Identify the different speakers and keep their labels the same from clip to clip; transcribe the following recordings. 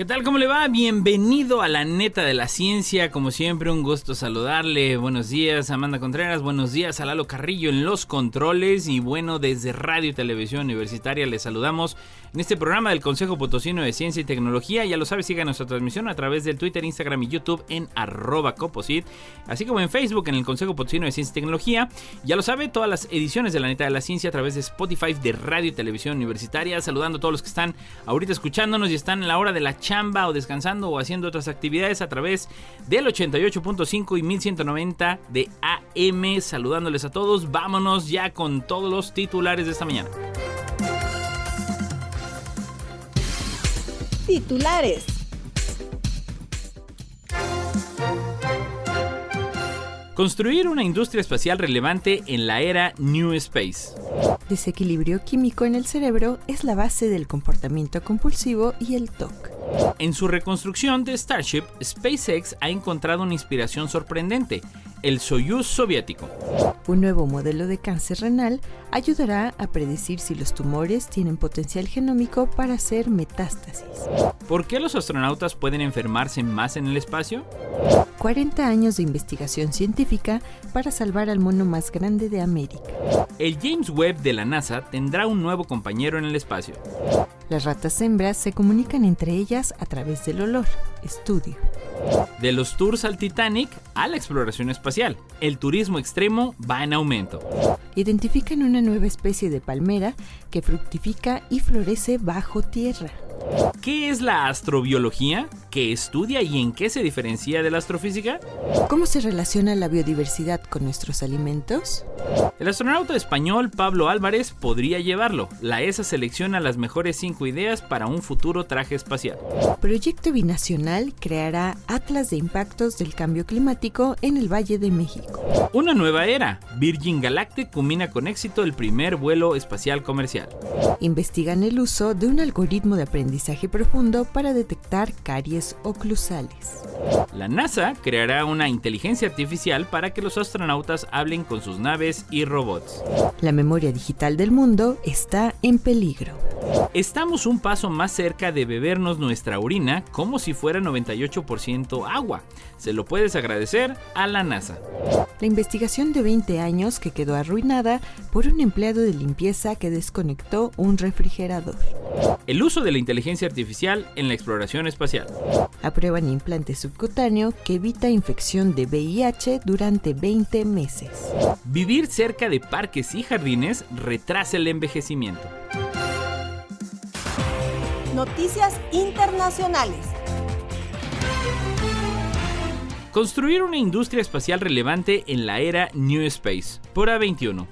Speaker 1: ¿Qué tal? ¿Cómo le va? Bienvenido a la neta de la ciencia. Como siempre, un gusto saludarle. Buenos días, Amanda Contreras. Buenos días a Lalo Carrillo en los controles. Y bueno, desde Radio y Televisión Universitaria les saludamos en este programa del Consejo Potosino de Ciencia y Tecnología. Ya lo sabe, siga nuestra transmisión a través del Twitter, Instagram y YouTube en arroba coposit, así como en Facebook en el Consejo Potosino de Ciencia y Tecnología. Ya lo sabe, todas las ediciones de la neta de la ciencia a través de Spotify de Radio y Televisión Universitaria. Saludando a todos los que están ahorita escuchándonos y están en la hora de la chamba o descansando o haciendo otras actividades a través del 88.5 y 1190 de AM. Saludándoles a todos. Vámonos ya con todos los titulares de esta mañana.
Speaker 2: Titulares.
Speaker 1: Construir una industria espacial relevante en la era New Space.
Speaker 3: Desequilibrio químico en el cerebro es la base del comportamiento compulsivo y el TOC.
Speaker 1: En su reconstrucción de Starship, SpaceX ha encontrado una inspiración sorprendente, el Soyuz soviético.
Speaker 3: Un nuevo modelo de cáncer renal ayudará a predecir si los tumores tienen potencial genómico para hacer metástasis.
Speaker 1: ¿Por qué los astronautas pueden enfermarse más en el espacio?
Speaker 3: 40 años de investigación científica para salvar al mono más grande de América.
Speaker 1: El James Webb de la NASA tendrá un nuevo compañero en el espacio.
Speaker 3: Las ratas hembras se comunican entre ellas a través del olor. Estudio.
Speaker 1: De los tours al Titanic a la exploración espacial, el turismo extremo va en aumento.
Speaker 3: Identifican una nueva especie de palmera que fructifica y florece bajo tierra.
Speaker 1: ¿Qué es la astrobiología? ¿Qué estudia y en qué se diferencia de la astrofísica?
Speaker 3: ¿Cómo se relaciona la biodiversidad con nuestros alimentos?
Speaker 1: El astronauta español Pablo Álvarez podría llevarlo. La ESA selecciona las mejores 5 ideas para un futuro traje espacial.
Speaker 3: Proyecto Binacional creará Atlas de Impactos del Cambio Climático en el Valle de México.
Speaker 1: Una nueva era. Virgin Galactic culmina con éxito el primer vuelo espacial comercial.
Speaker 3: Investigan el uso de un algoritmo de aprendizaje profundo para detectar caries oclusales.
Speaker 1: La NASA creará una inteligencia artificial para que los astronautas hablen con sus naves y robots.
Speaker 3: La memoria digital del mundo está en peligro.
Speaker 1: Estamos un paso más cerca de bebernos nuestra orina como si fuera 98% agua. Se lo puedes agradecer a la NASA.
Speaker 3: La investigación de 20 años que quedó arruinada por un empleado de limpieza que desconectó un refrigerador.
Speaker 1: El uso de la inteligencia artificial en la exploración espacial.
Speaker 3: Aprueban implante subcutáneo que evita infección de VIH durante 20 meses.
Speaker 1: Vivir cerca de parques y jardines retrasa el envejecimiento.
Speaker 2: Noticias internacionales.
Speaker 1: Construir una industria espacial relevante en la era New Space, por A21.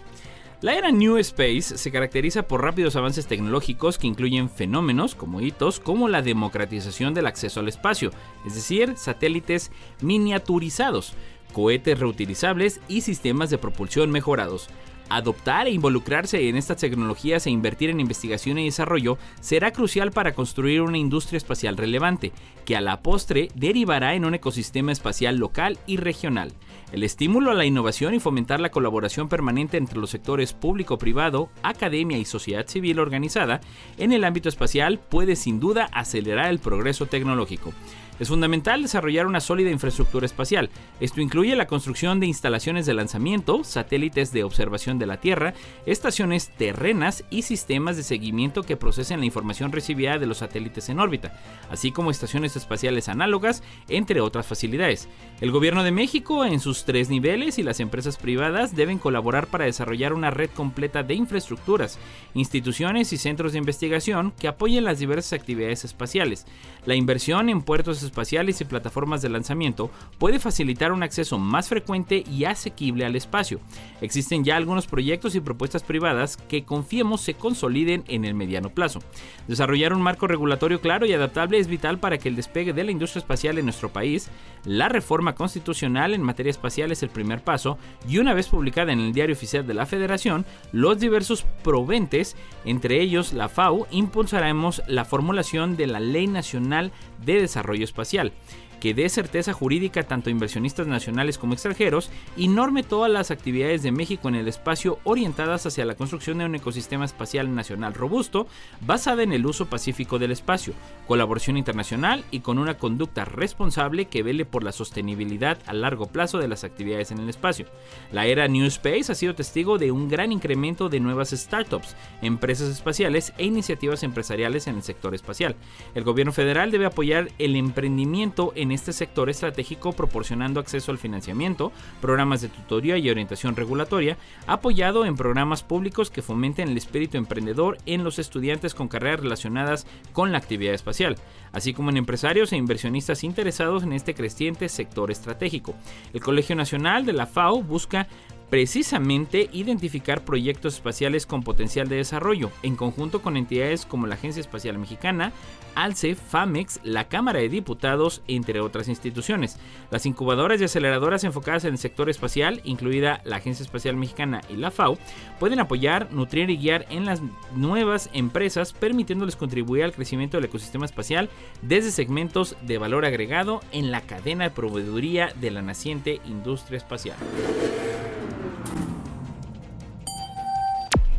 Speaker 1: La era New Space se caracteriza por rápidos avances tecnológicos que incluyen fenómenos como hitos como la democratización del acceso al espacio, es decir, satélites miniaturizados, cohetes reutilizables y sistemas de propulsión mejorados. Adoptar e involucrarse en estas tecnologías e invertir en investigación y desarrollo será crucial para construir una industria espacial relevante, que a la postre derivará en un ecosistema espacial local y regional. El estímulo a la innovación y fomentar la colaboración permanente entre los sectores público-privado, academia y sociedad civil organizada en el ámbito espacial puede sin duda acelerar el progreso tecnológico. Es fundamental desarrollar una sólida infraestructura espacial. Esto incluye la construcción de instalaciones de lanzamiento, satélites de observación de la Tierra, estaciones terrenas y sistemas de seguimiento que procesen la información recibida de los satélites en órbita, así como estaciones espaciales análogas, entre otras facilidades. El gobierno de México en sus tres niveles y las empresas privadas deben colaborar para desarrollar una red completa de infraestructuras, instituciones y centros de investigación que apoyen las diversas actividades espaciales. La inversión en puertos espaciales y plataformas de lanzamiento puede facilitar un acceso más frecuente y asequible al espacio. Existen ya algunos proyectos y propuestas privadas que confiemos se consoliden en el mediano plazo. Desarrollar un marco regulatorio claro y adaptable es vital para que el despegue de la industria espacial en nuestro país. La reforma constitucional en materia espacial es el primer paso y una vez publicada en el Diario Oficial de la Federación, los diversos proventes, entre ellos la FAO, impulsaremos la formulación de la Ley Nacional de Desarrollo Espacial que dé certeza jurídica tanto a inversionistas nacionales como extranjeros y norme todas las actividades de México en el espacio orientadas hacia la construcción de un ecosistema espacial nacional robusto basada en el uso pacífico del espacio, colaboración internacional y con una conducta responsable que vele por la sostenibilidad a largo plazo de las actividades en el espacio. La era New Space ha sido testigo de un gran incremento de nuevas startups, empresas espaciales e iniciativas empresariales en el sector espacial. El gobierno federal debe apoyar el emprendimiento en en este sector estratégico proporcionando acceso al financiamiento, programas de tutoría y orientación regulatoria, apoyado en programas públicos que fomenten el espíritu emprendedor en los estudiantes con carreras relacionadas con la actividad espacial, así como en empresarios e inversionistas interesados en este creciente sector estratégico. El Colegio Nacional de la FAO busca precisamente identificar proyectos espaciales con potencial de desarrollo, en conjunto con entidades como la Agencia Espacial Mexicana, ALCE, FAMEX, la Cámara de Diputados, entre otras instituciones. Las incubadoras y aceleradoras enfocadas en el sector espacial, incluida la Agencia Espacial Mexicana y la FAO, pueden apoyar, nutrir y guiar en las nuevas empresas, permitiéndoles contribuir al crecimiento del ecosistema espacial desde segmentos de valor agregado en la cadena de proveeduría de la naciente industria espacial.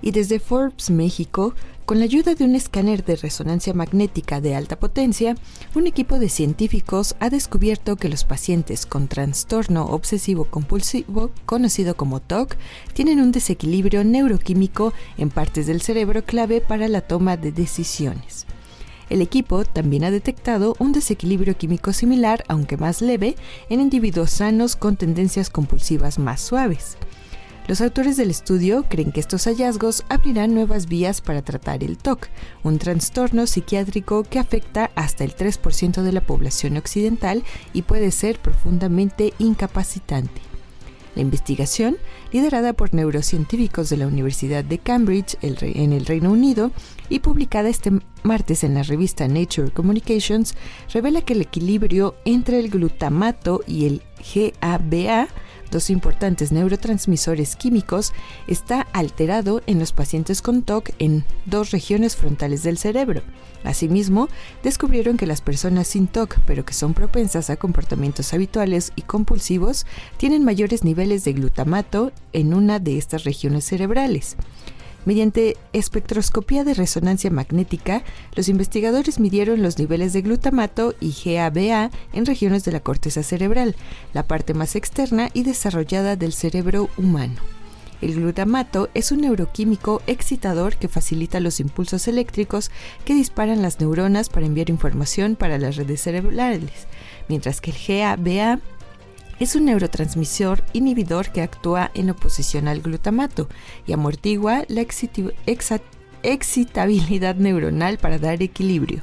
Speaker 3: Y desde Forbes México, con la ayuda de un escáner de resonancia magnética de alta potencia, un equipo de científicos ha descubierto que los pacientes con trastorno obsesivo compulsivo, conocido como TOC, tienen un desequilibrio neuroquímico en partes del cerebro clave para la toma de decisiones. El equipo también ha detectado un desequilibrio químico similar, aunque más leve, en individuos sanos con tendencias compulsivas más suaves. Los autores del estudio creen que estos hallazgos abrirán nuevas vías para tratar el TOC, un trastorno psiquiátrico que afecta hasta el 3% de la población occidental y puede ser profundamente incapacitante. La investigación, liderada por neurocientíficos de la Universidad de Cambridge en el Reino Unido y publicada este martes en la revista Nature Communications, revela que el equilibrio entre el glutamato y el GABA dos importantes neurotransmisores químicos, está alterado en los pacientes con TOC en dos regiones frontales del cerebro. Asimismo, descubrieron que las personas sin TOC, pero que son propensas a comportamientos habituales y compulsivos, tienen mayores niveles de glutamato en una de estas regiones cerebrales. Mediante espectroscopía de resonancia magnética, los investigadores midieron los niveles de glutamato y GABA en regiones de la corteza cerebral, la parte más externa y desarrollada del cerebro humano. El glutamato es un neuroquímico excitador que facilita los impulsos eléctricos que disparan las neuronas para enviar información para las redes cerebrales, mientras que el GABA es un neurotransmisor inhibidor que actúa en oposición al glutamato y amortigua la excitabilidad neuronal para dar equilibrio.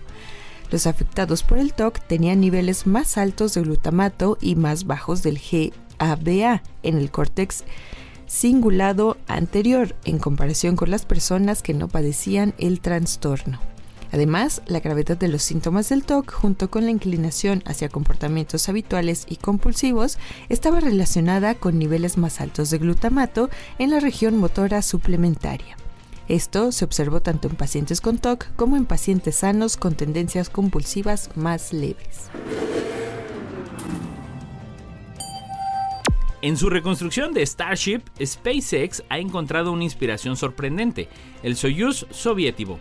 Speaker 3: Los afectados por el TOC tenían niveles más altos de glutamato y más bajos del GABA en el córtex cingulado anterior en comparación con las personas que no padecían el trastorno. Además, la gravedad de los síntomas del TOC, junto con la inclinación hacia comportamientos habituales y compulsivos, estaba relacionada con niveles más altos de glutamato en la región motora suplementaria. Esto se observó tanto en pacientes con TOC como en pacientes sanos con tendencias compulsivas más leves.
Speaker 1: En su reconstrucción de Starship, SpaceX ha encontrado una inspiración sorprendente, el Soyuz soviético,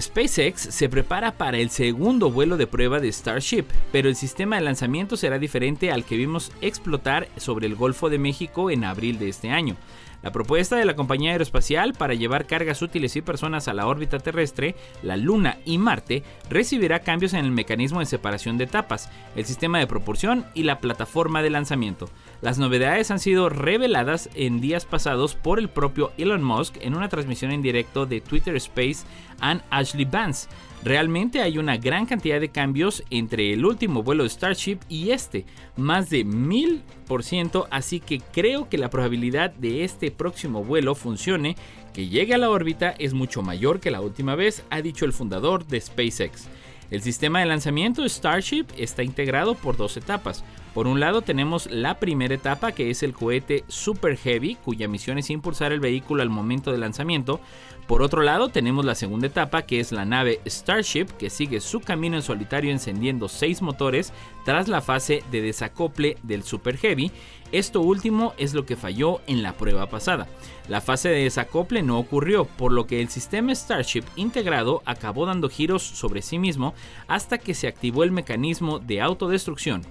Speaker 1: SpaceX se prepara para el segundo vuelo de prueba de Starship, pero el sistema de lanzamiento será diferente al que vimos explotar sobre el Golfo de México en abril de este año. La propuesta de la compañía aeroespacial para llevar cargas útiles y personas a la órbita terrestre, la Luna y Marte recibirá cambios en el mecanismo de separación de etapas, el sistema de propulsión y la plataforma de lanzamiento. Las novedades han sido reveladas en días pasados por el propio Elon Musk en una transmisión en directo de Twitter Space and Ashley Vance Realmente hay una gran cantidad de cambios entre el último vuelo de Starship y este, más de mil por ciento, así que creo que la probabilidad de este próximo vuelo funcione, que llegue a la órbita, es mucho mayor que la última vez, ha dicho el fundador de SpaceX. El sistema de lanzamiento Starship está integrado por dos etapas. Por un lado tenemos la primera etapa que es el cohete Super Heavy, cuya misión es impulsar el vehículo al momento del lanzamiento. Por otro lado tenemos la segunda etapa que es la nave Starship, que sigue su camino en solitario encendiendo seis motores tras la fase de desacople del Super Heavy. Esto último es lo que falló en la prueba pasada. La fase de desacople no ocurrió, por lo que el sistema Starship integrado acabó dando giros sobre sí mismo hasta que se activó el mecanismo de autodestrucción.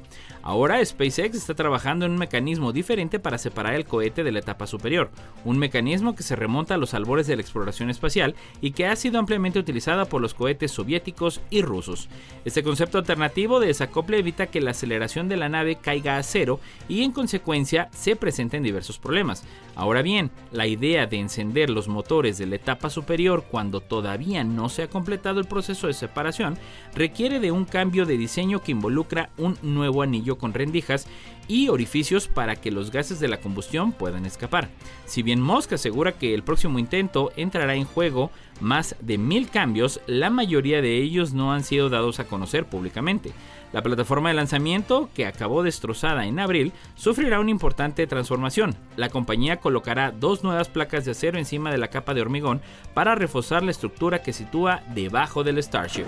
Speaker 1: Ahora SpaceX está trabajando en un mecanismo diferente para separar el cohete de la etapa superior, un mecanismo que se remonta a los albores de la exploración espacial y que ha sido ampliamente utilizada por los cohetes soviéticos y rusos. Este concepto alternativo de desacople evita que la aceleración de la nave caiga a cero y en consecuencia se presenten diversos problemas. Ahora bien, la idea de encender los motores de la etapa superior cuando todavía no se ha completado el proceso de separación requiere de un cambio de diseño que involucra un nuevo anillo con rendijas y orificios para que los gases de la combustión puedan escapar. Si bien Musk asegura que el próximo intento entrará en juego más de mil cambios, la mayoría de ellos no han sido dados a conocer públicamente. La plataforma de lanzamiento, que acabó destrozada en abril, sufrirá una importante transformación. La compañía colocará dos nuevas placas de acero encima de la capa de hormigón para reforzar la estructura que sitúa debajo del Starship.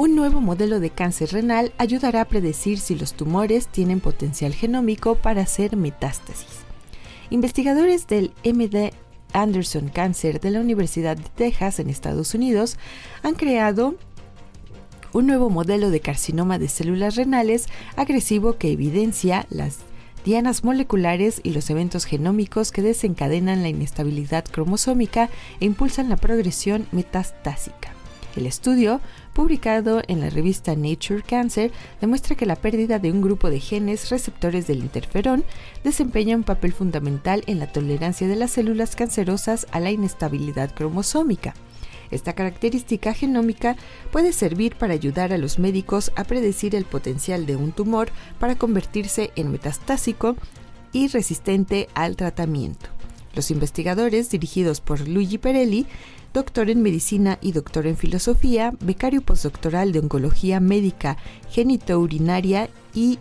Speaker 3: Un nuevo modelo de cáncer renal ayudará a predecir si los tumores tienen potencial genómico para hacer metástasis. Investigadores del MD Anderson Cancer de la Universidad de Texas en Estados Unidos han creado un nuevo modelo de carcinoma de células renales agresivo que evidencia las dianas moleculares y los eventos genómicos que desencadenan la inestabilidad cromosómica e impulsan la progresión metastásica. El estudio, publicado en la revista Nature Cancer, demuestra que la pérdida de un grupo de genes receptores del interferón desempeña un papel fundamental en la tolerancia de las células cancerosas a la inestabilidad cromosómica. Esta característica genómica puede servir para ayudar a los médicos a predecir el potencial de un tumor para convertirse en metastásico y resistente al tratamiento. Los investigadores, dirigidos por Luigi Perelli, doctor en medicina y doctor en filosofía, becario postdoctoral de oncología médica genitourinaria y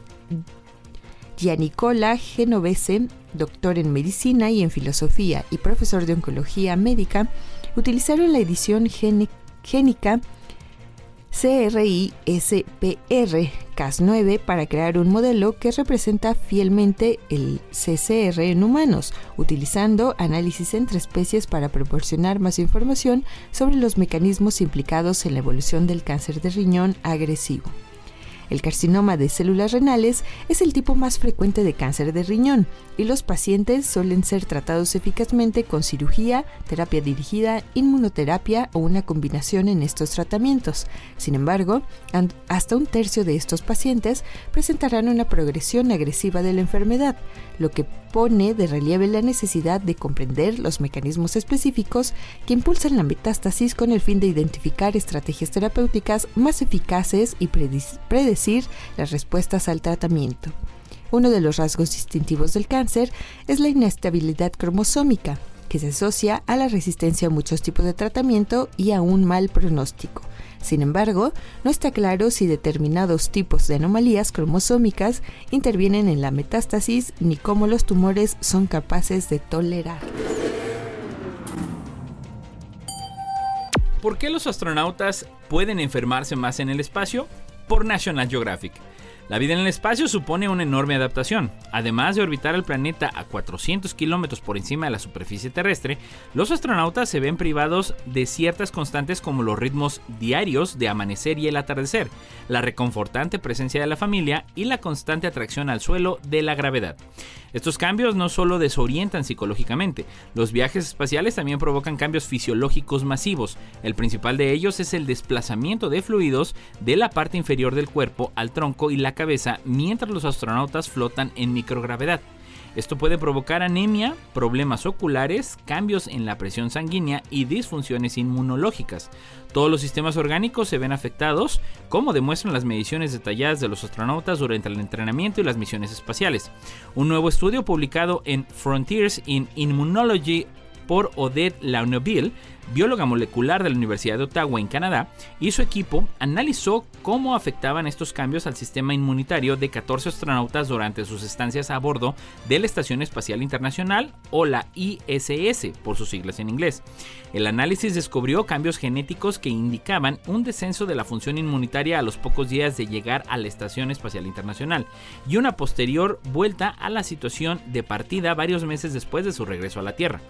Speaker 3: Giannicola Genovese, doctor en medicina y en filosofía y profesor de oncología médica, utilizaron la edición génica CRISPR Cas9 para crear un modelo que representa fielmente el CCR en humanos, utilizando análisis entre especies para proporcionar más información sobre los mecanismos implicados en la evolución del cáncer de riñón agresivo. El carcinoma de células renales es el tipo más frecuente de cáncer de riñón y los pacientes suelen ser tratados eficazmente con cirugía, terapia dirigida, inmunoterapia o una combinación en estos tratamientos. Sin embargo, hasta un tercio de estos pacientes presentarán una progresión agresiva de la enfermedad, lo que pone de relieve la necesidad de comprender los mecanismos específicos que impulsan la metástasis con el fin de identificar estrategias terapéuticas más eficaces y predecir las respuestas al tratamiento. Uno de los rasgos distintivos del cáncer es la inestabilidad cromosómica, que se asocia a la resistencia a muchos tipos de tratamiento y a un mal pronóstico. Sin embargo, no está claro si determinados tipos de anomalías cromosómicas intervienen en la metástasis ni cómo los tumores son capaces de tolerar.
Speaker 1: ¿Por qué los astronautas pueden enfermarse más en el espacio? Por National Geographic. La vida en el espacio supone una enorme adaptación. Además de orbitar el planeta a 400 kilómetros por encima de la superficie terrestre, los astronautas se ven privados de ciertas constantes como los ritmos diarios de amanecer y el atardecer, la reconfortante presencia de la familia y la constante atracción al suelo de la gravedad. Estos cambios no solo desorientan psicológicamente, los viajes espaciales también provocan cambios fisiológicos masivos. El principal de ellos es el desplazamiento de fluidos de la parte inferior del cuerpo al tronco y la cabeza mientras los astronautas flotan en microgravedad. Esto puede provocar anemia, problemas oculares, cambios en la presión sanguínea y disfunciones inmunológicas. Todos los sistemas orgánicos se ven afectados, como demuestran las mediciones detalladas de los astronautas durante el entrenamiento y las misiones espaciales. Un nuevo estudio publicado en Frontiers in Immunology por Odette Launeville bióloga molecular de la Universidad de Ottawa en Canadá, y su equipo analizó cómo afectaban estos cambios al sistema inmunitario de 14 astronautas durante sus estancias a bordo de la Estación Espacial Internacional o la ISS por sus siglas en inglés. El análisis descubrió cambios genéticos que indicaban un descenso de la función inmunitaria a los pocos días de llegar a la Estación Espacial Internacional y una posterior vuelta a la situación de partida varios meses después de su regreso a la Tierra.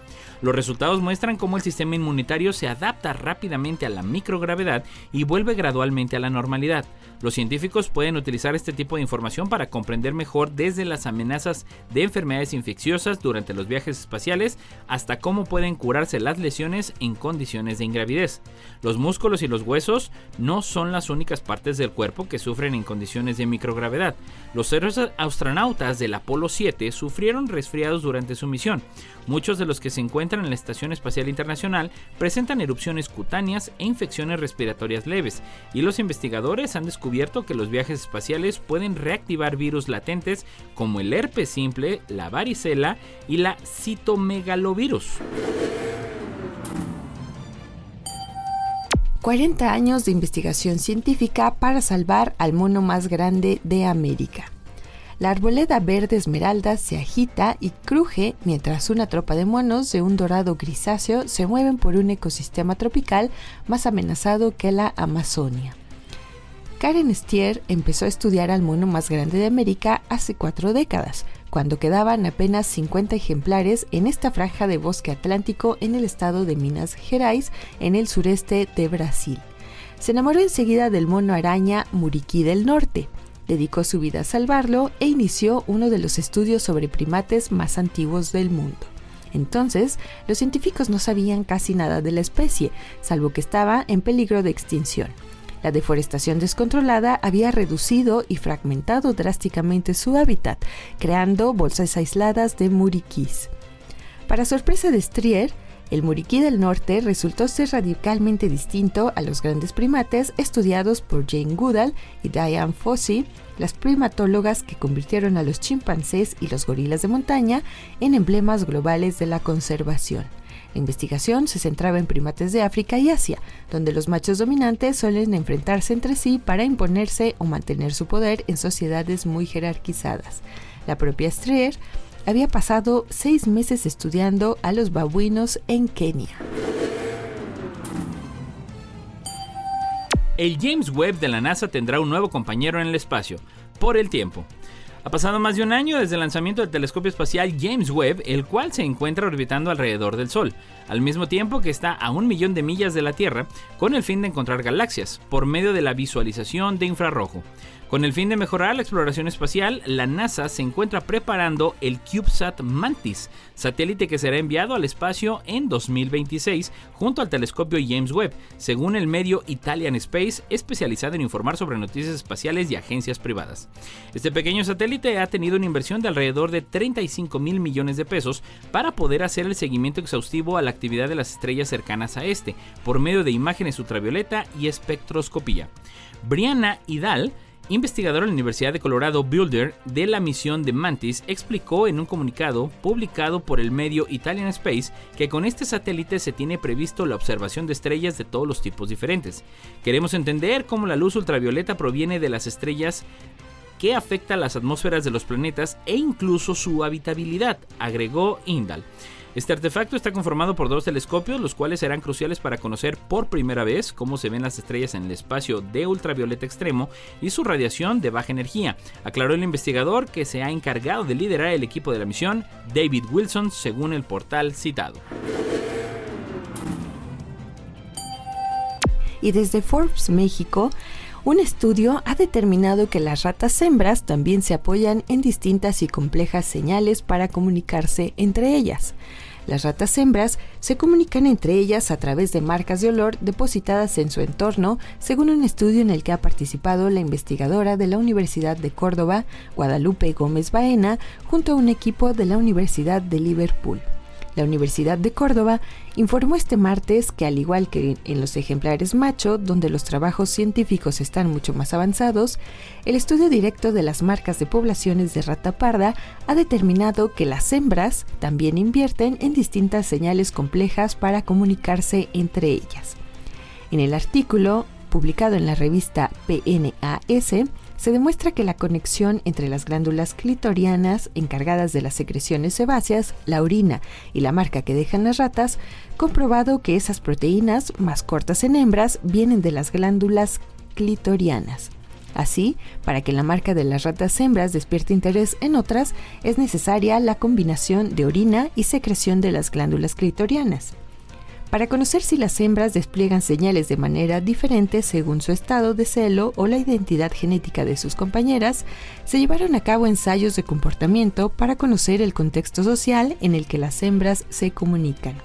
Speaker 1: Los resultados muestran cómo el sistema inmunitario se adapta rápidamente a la microgravedad y vuelve gradualmente a la normalidad. Los científicos pueden utilizar este tipo de información para comprender mejor desde las amenazas de enfermedades infecciosas durante los viajes espaciales hasta cómo pueden curarse las lesiones en condiciones de ingravidez. Los músculos y los huesos no son las únicas partes del cuerpo que sufren en condiciones de microgravedad. Los héroes astronautas del Apolo 7 sufrieron resfriados durante su misión. Muchos de los que se encuentran en la Estación Espacial Internacional presentan erupciones cutáneas e infecciones respiratorias leves, y los investigadores han descubierto que los viajes espaciales pueden reactivar virus latentes como el herpes simple, la varicela y la citomegalovirus.
Speaker 3: 40 años de investigación científica para salvar al mono más grande de América. La arboleda verde esmeralda se agita y cruje mientras una tropa de monos de un dorado grisáceo se mueven por un ecosistema tropical más amenazado que la Amazonia. Karen Stier empezó a estudiar al mono más grande de América hace cuatro décadas, cuando quedaban apenas 50 ejemplares en esta franja de bosque atlántico en el estado de Minas Gerais, en el sureste de Brasil. Se enamoró enseguida del mono araña Muriquí del Norte, dedicó su vida a salvarlo e inició uno de los estudios sobre primates más antiguos del mundo. Entonces, los científicos no sabían casi nada de la especie, salvo que estaba en peligro de extinción. La deforestación descontrolada había reducido y fragmentado drásticamente su hábitat, creando bolsas aisladas de muriquís. Para sorpresa de Strier, el muriquí del norte resultó ser radicalmente distinto a los grandes primates estudiados por Jane Goodall y Diane Fossey, las primatólogas que convirtieron a los chimpancés y los gorilas de montaña en emblemas globales de la conservación. La investigación se centraba en primates de África y Asia, donde los machos dominantes suelen enfrentarse entre sí para imponerse o mantener su poder en sociedades muy jerarquizadas. La propia Streer había pasado seis meses estudiando a los babuinos en Kenia.
Speaker 1: El James Webb de la NASA tendrá un nuevo compañero en el espacio, por el tiempo. Ha pasado más de un año desde el lanzamiento del telescopio espacial James Webb, el cual se encuentra orbitando alrededor del Sol, al mismo tiempo que está a un millón de millas de la Tierra, con el fin de encontrar galaxias, por medio de la visualización de infrarrojo. Con el fin de mejorar la exploración espacial, la NASA se encuentra preparando el CubeSat Mantis, satélite que será enviado al espacio en 2026 junto al telescopio James Webb, según el medio Italian Space, especializado en informar sobre noticias espaciales y agencias privadas. Este pequeño satélite ha tenido una inversión de alrededor de 35 mil millones de pesos para poder hacer el seguimiento exhaustivo a la actividad de las estrellas cercanas a este, por medio de imágenes ultravioleta y espectroscopía. Brianna Hidal investigador de la Universidad de Colorado Builder de la misión de Mantis, explicó en un comunicado publicado por el medio Italian Space que con este satélite se tiene previsto la observación de estrellas de todos los tipos diferentes. Queremos entender cómo la luz ultravioleta proviene de las estrellas que afecta las atmósferas de los planetas e incluso su habitabilidad, agregó Indal. Este artefacto está conformado por dos telescopios, los cuales serán cruciales para conocer por primera vez cómo se ven las estrellas en el espacio de ultravioleta extremo y su radiación de baja energía, aclaró el investigador que se ha encargado de liderar el equipo de la misión, David Wilson, según el portal citado.
Speaker 3: Y desde Forbes México, un estudio ha determinado que las ratas hembras también se apoyan en distintas y complejas señales para comunicarse entre ellas. Las ratas hembras se comunican entre ellas a través de marcas de olor depositadas en su entorno, según un estudio en el que ha participado la investigadora de la Universidad de Córdoba, Guadalupe Gómez Baena, junto a un equipo de la Universidad de Liverpool. La Universidad de Córdoba informó este martes que al igual que en los ejemplares macho, donde los trabajos científicos están mucho más avanzados, el estudio directo de las marcas de poblaciones de rata parda ha determinado que las hembras también invierten en distintas señales complejas para comunicarse entre ellas. En el artículo, publicado en la revista PNAS, se demuestra que la conexión entre las glándulas clitorianas encargadas de las secreciones sebáceas, la orina y la marca que dejan las ratas, comprobado que esas proteínas más cortas en hembras vienen de las glándulas clitorianas. Así, para que la marca de las ratas hembras despierte interés en otras, es necesaria la combinación de orina y secreción de las glándulas clitorianas. Para conocer si las hembras despliegan señales de manera diferente según su estado de celo o la identidad genética de sus compañeras, se llevaron a cabo ensayos de comportamiento para conocer el contexto social en el que las hembras se comunican.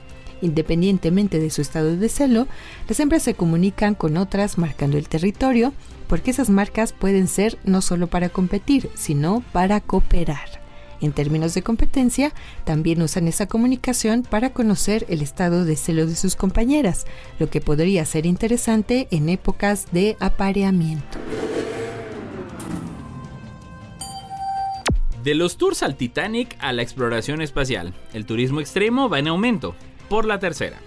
Speaker 3: Independientemente de su estado de celo, las hembras se comunican con otras marcando el territorio, porque esas marcas pueden ser no solo para competir, sino para cooperar. En términos de competencia, también usan esa comunicación para conocer el estado de celo de sus compañeras, lo que podría ser interesante en épocas de apareamiento.
Speaker 1: De los tours al Titanic a la exploración espacial, el turismo extremo va en aumento, por la tercera.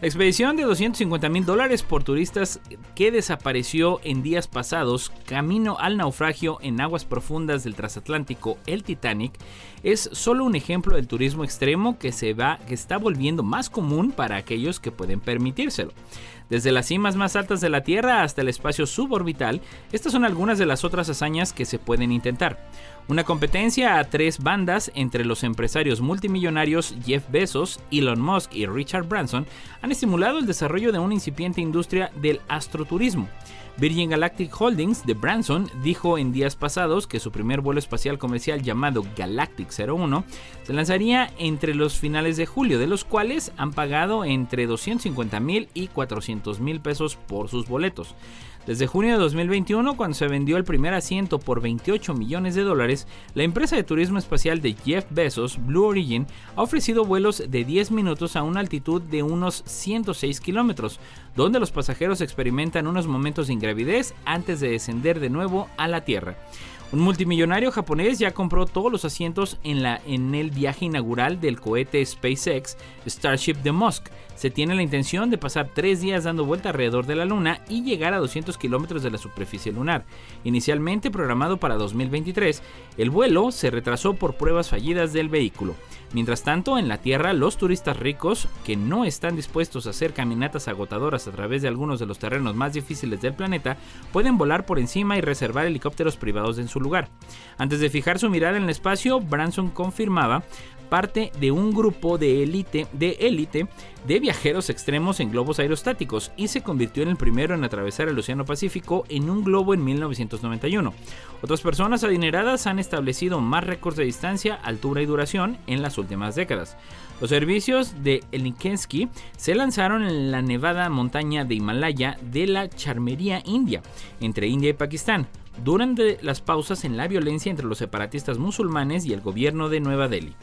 Speaker 1: La expedición de 250 mil dólares por turistas que desapareció en días pasados camino al naufragio en aguas profundas del transatlántico el Titanic es solo un ejemplo del turismo extremo que se va que está volviendo más común para aquellos que pueden permitírselo. Desde las cimas más altas de la Tierra hasta el espacio suborbital, estas son algunas de las otras hazañas que se pueden intentar. Una competencia a tres bandas entre los empresarios multimillonarios Jeff Bezos, Elon Musk y Richard Branson han estimulado el desarrollo de una incipiente industria del astroturismo. Virgin Galactic Holdings de Branson dijo en días pasados que su primer vuelo espacial comercial llamado Galactic 01 se lanzaría entre los finales de julio, de los cuales han pagado entre 250 mil y 400 mil pesos por sus boletos. Desde junio de 2021, cuando se vendió el primer asiento por 28 millones de dólares, la empresa de turismo espacial de Jeff Bezos, Blue Origin, ha ofrecido vuelos de 10 minutos a una altitud de unos 106 kilómetros, donde los pasajeros experimentan unos momentos de ingravidez antes de descender de nuevo a la Tierra. Un multimillonario japonés ya compró todos los asientos en, la, en el viaje inaugural del cohete SpaceX Starship de Musk. Se tiene la intención de pasar tres días dando vuelta alrededor de la Luna y llegar a 200 kilómetros de la superficie lunar. Inicialmente programado para 2023, el vuelo se retrasó por pruebas fallidas del vehículo. Mientras tanto, en la Tierra, los turistas ricos, que no están dispuestos a hacer caminatas agotadoras a través de algunos de los terrenos más difíciles del planeta, pueden volar por encima y reservar helicópteros privados en su lugar. Antes de fijar su mirada en el espacio, Branson confirmaba parte de un grupo de élite de, élite de viajeros extremos en globos aerostáticos y se convirtió en el primero en atravesar el Océano Pacífico en un globo en 1991. Otras personas adineradas han establecido más récords de distancia, altura y duración en las últimas décadas. Los servicios de Elikensky se lanzaron en la nevada montaña de Himalaya de la Charmería India, entre India y Pakistán, durante las pausas en la violencia entre los separatistas musulmanes y el gobierno de Nueva Delhi.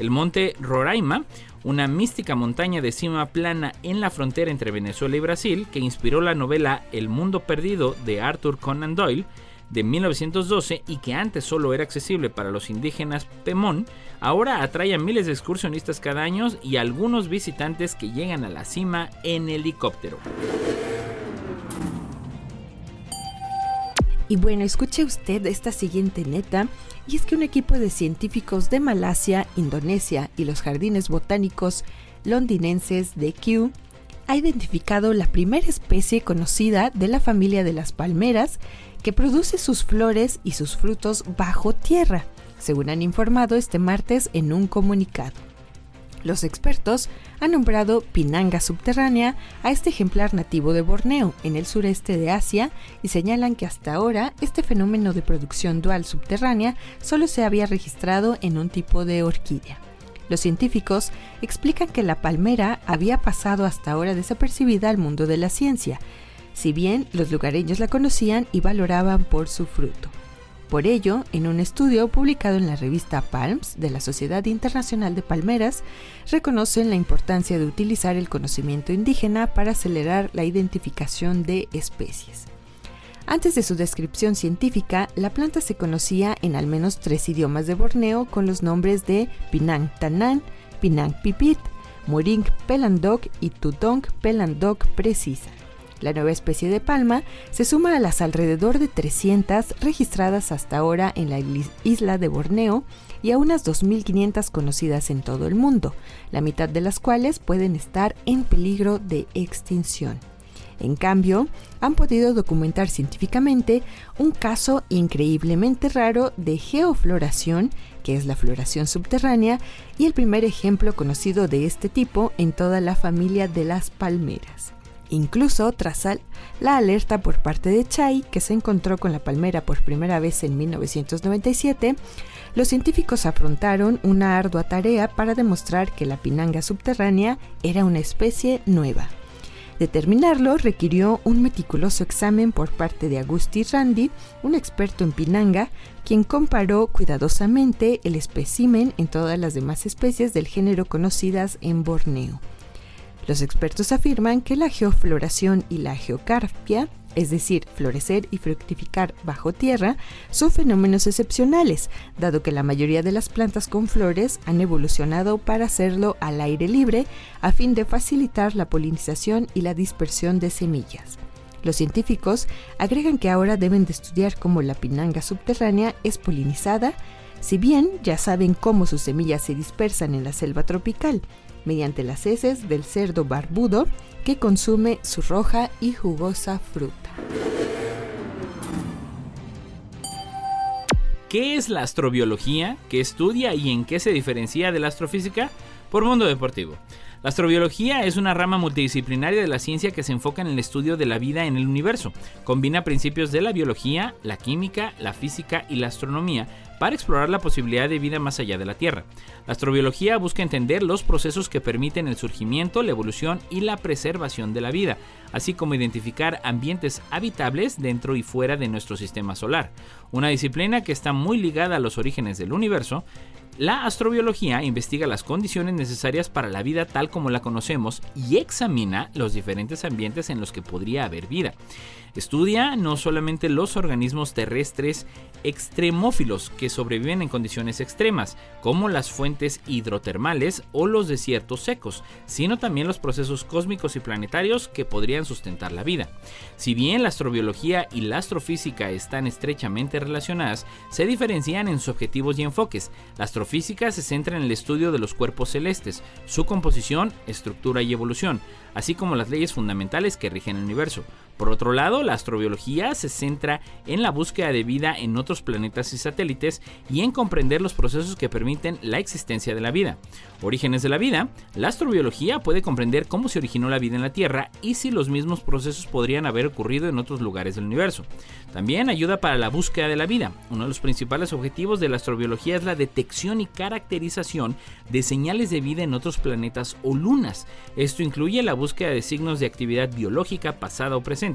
Speaker 1: El monte Roraima, una mística montaña de cima plana en la frontera entre Venezuela y Brasil, que inspiró la novela El Mundo Perdido de Arthur Conan Doyle, de 1912 y que antes solo era accesible para los indígenas Pemón, ahora atrae a miles de excursionistas cada año y algunos visitantes que llegan a la cima en helicóptero.
Speaker 3: Y bueno, escuche usted esta siguiente neta, y es que un equipo de científicos de Malasia, Indonesia y los jardines botánicos londinenses de Kew ha identificado la primera especie conocida de la familia de las palmeras que produce sus flores y sus frutos bajo tierra, según han informado este martes en un comunicado. Los expertos han nombrado pinanga subterránea a este ejemplar nativo de Borneo, en el sureste de Asia, y señalan que hasta ahora este fenómeno de producción dual subterránea solo se había registrado en un tipo de orquídea. Los científicos explican que la palmera había pasado hasta ahora desapercibida al mundo de la ciencia, si bien los lugareños la conocían y valoraban por su fruto. Por ello, en un estudio publicado en la revista Palms de la Sociedad Internacional de Palmeras, reconocen la importancia de utilizar el conocimiento indígena para acelerar la identificación de especies. Antes de su descripción científica, la planta se conocía en al menos tres idiomas de Borneo con los nombres de Pinang Tanan, Pinang Pipit, Muring Pelandok y Tutong Pelandok Precisa. La nueva especie de palma se suma a las alrededor de 300 registradas hasta ahora en la isla de Borneo y a unas 2.500 conocidas en todo el mundo, la mitad de las cuales pueden estar en peligro de extinción. En cambio, han podido documentar científicamente un caso increíblemente raro de geofloración, que es la floración subterránea, y el primer ejemplo conocido de este tipo en toda la familia de las palmeras. Incluso tras la alerta por parte de Chai, que se encontró con la palmera por primera vez en 1997, los científicos afrontaron una ardua tarea para demostrar que la pinanga subterránea era una especie nueva. Determinarlo requirió un meticuloso examen por parte de Agusti Randi, un experto en pinanga, quien comparó cuidadosamente el espécimen en todas las demás especies del género conocidas en Borneo. Los expertos afirman que la geofloración y la geocarpia, es decir, florecer y fructificar bajo tierra, son fenómenos excepcionales, dado que la mayoría de las plantas con flores han evolucionado para hacerlo al aire libre a fin de facilitar la polinización y la dispersión de semillas. Los científicos agregan que ahora deben de estudiar cómo la pinanga subterránea es polinizada, si bien ya saben cómo sus semillas se dispersan en la selva tropical, mediante las heces del cerdo barbudo que consume su roja y jugosa fruta.
Speaker 1: ¿Qué es la astrobiología? ¿Qué estudia y en qué se diferencia de la astrofísica? Por Mundo Deportivo. La astrobiología es una rama multidisciplinaria de la ciencia que se enfoca en el estudio de la vida en el universo. Combina principios de la biología, la química, la física y la astronomía para explorar la posibilidad de vida más allá de la Tierra. La astrobiología busca entender los procesos que permiten el surgimiento, la evolución y la preservación de la vida, así como identificar ambientes habitables dentro y fuera de nuestro sistema solar. Una disciplina que está muy ligada a los orígenes del universo, la astrobiología investiga las condiciones necesarias para la vida tal como la conocemos y examina los diferentes ambientes en los que podría haber vida. Estudia no solamente los organismos terrestres extremófilos que sobreviven en condiciones extremas, como las fuentes hidrotermales o los desiertos secos, sino también los procesos cósmicos y planetarios que podrían sustentar la vida. Si bien la astrobiología y la astrofísica están estrechamente relacionadas, se diferencian en sus objetivos y enfoques. La astrofísica se centra en el estudio de los cuerpos celestes, su composición, estructura y evolución, así como las leyes fundamentales que rigen el universo. Por otro lado, la astrobiología se centra en la búsqueda de vida en otros planetas y satélites y en comprender los procesos que permiten la existencia de la vida. Orígenes de la vida, la astrobiología puede comprender cómo se originó la vida en la Tierra y si los mismos procesos podrían haber ocurrido en otros lugares del universo. También ayuda para la búsqueda de la vida. Uno de los principales objetivos de la astrobiología es la detección y caracterización de señales de vida en otros planetas o lunas. Esto incluye la búsqueda de signos de actividad biológica pasada o presente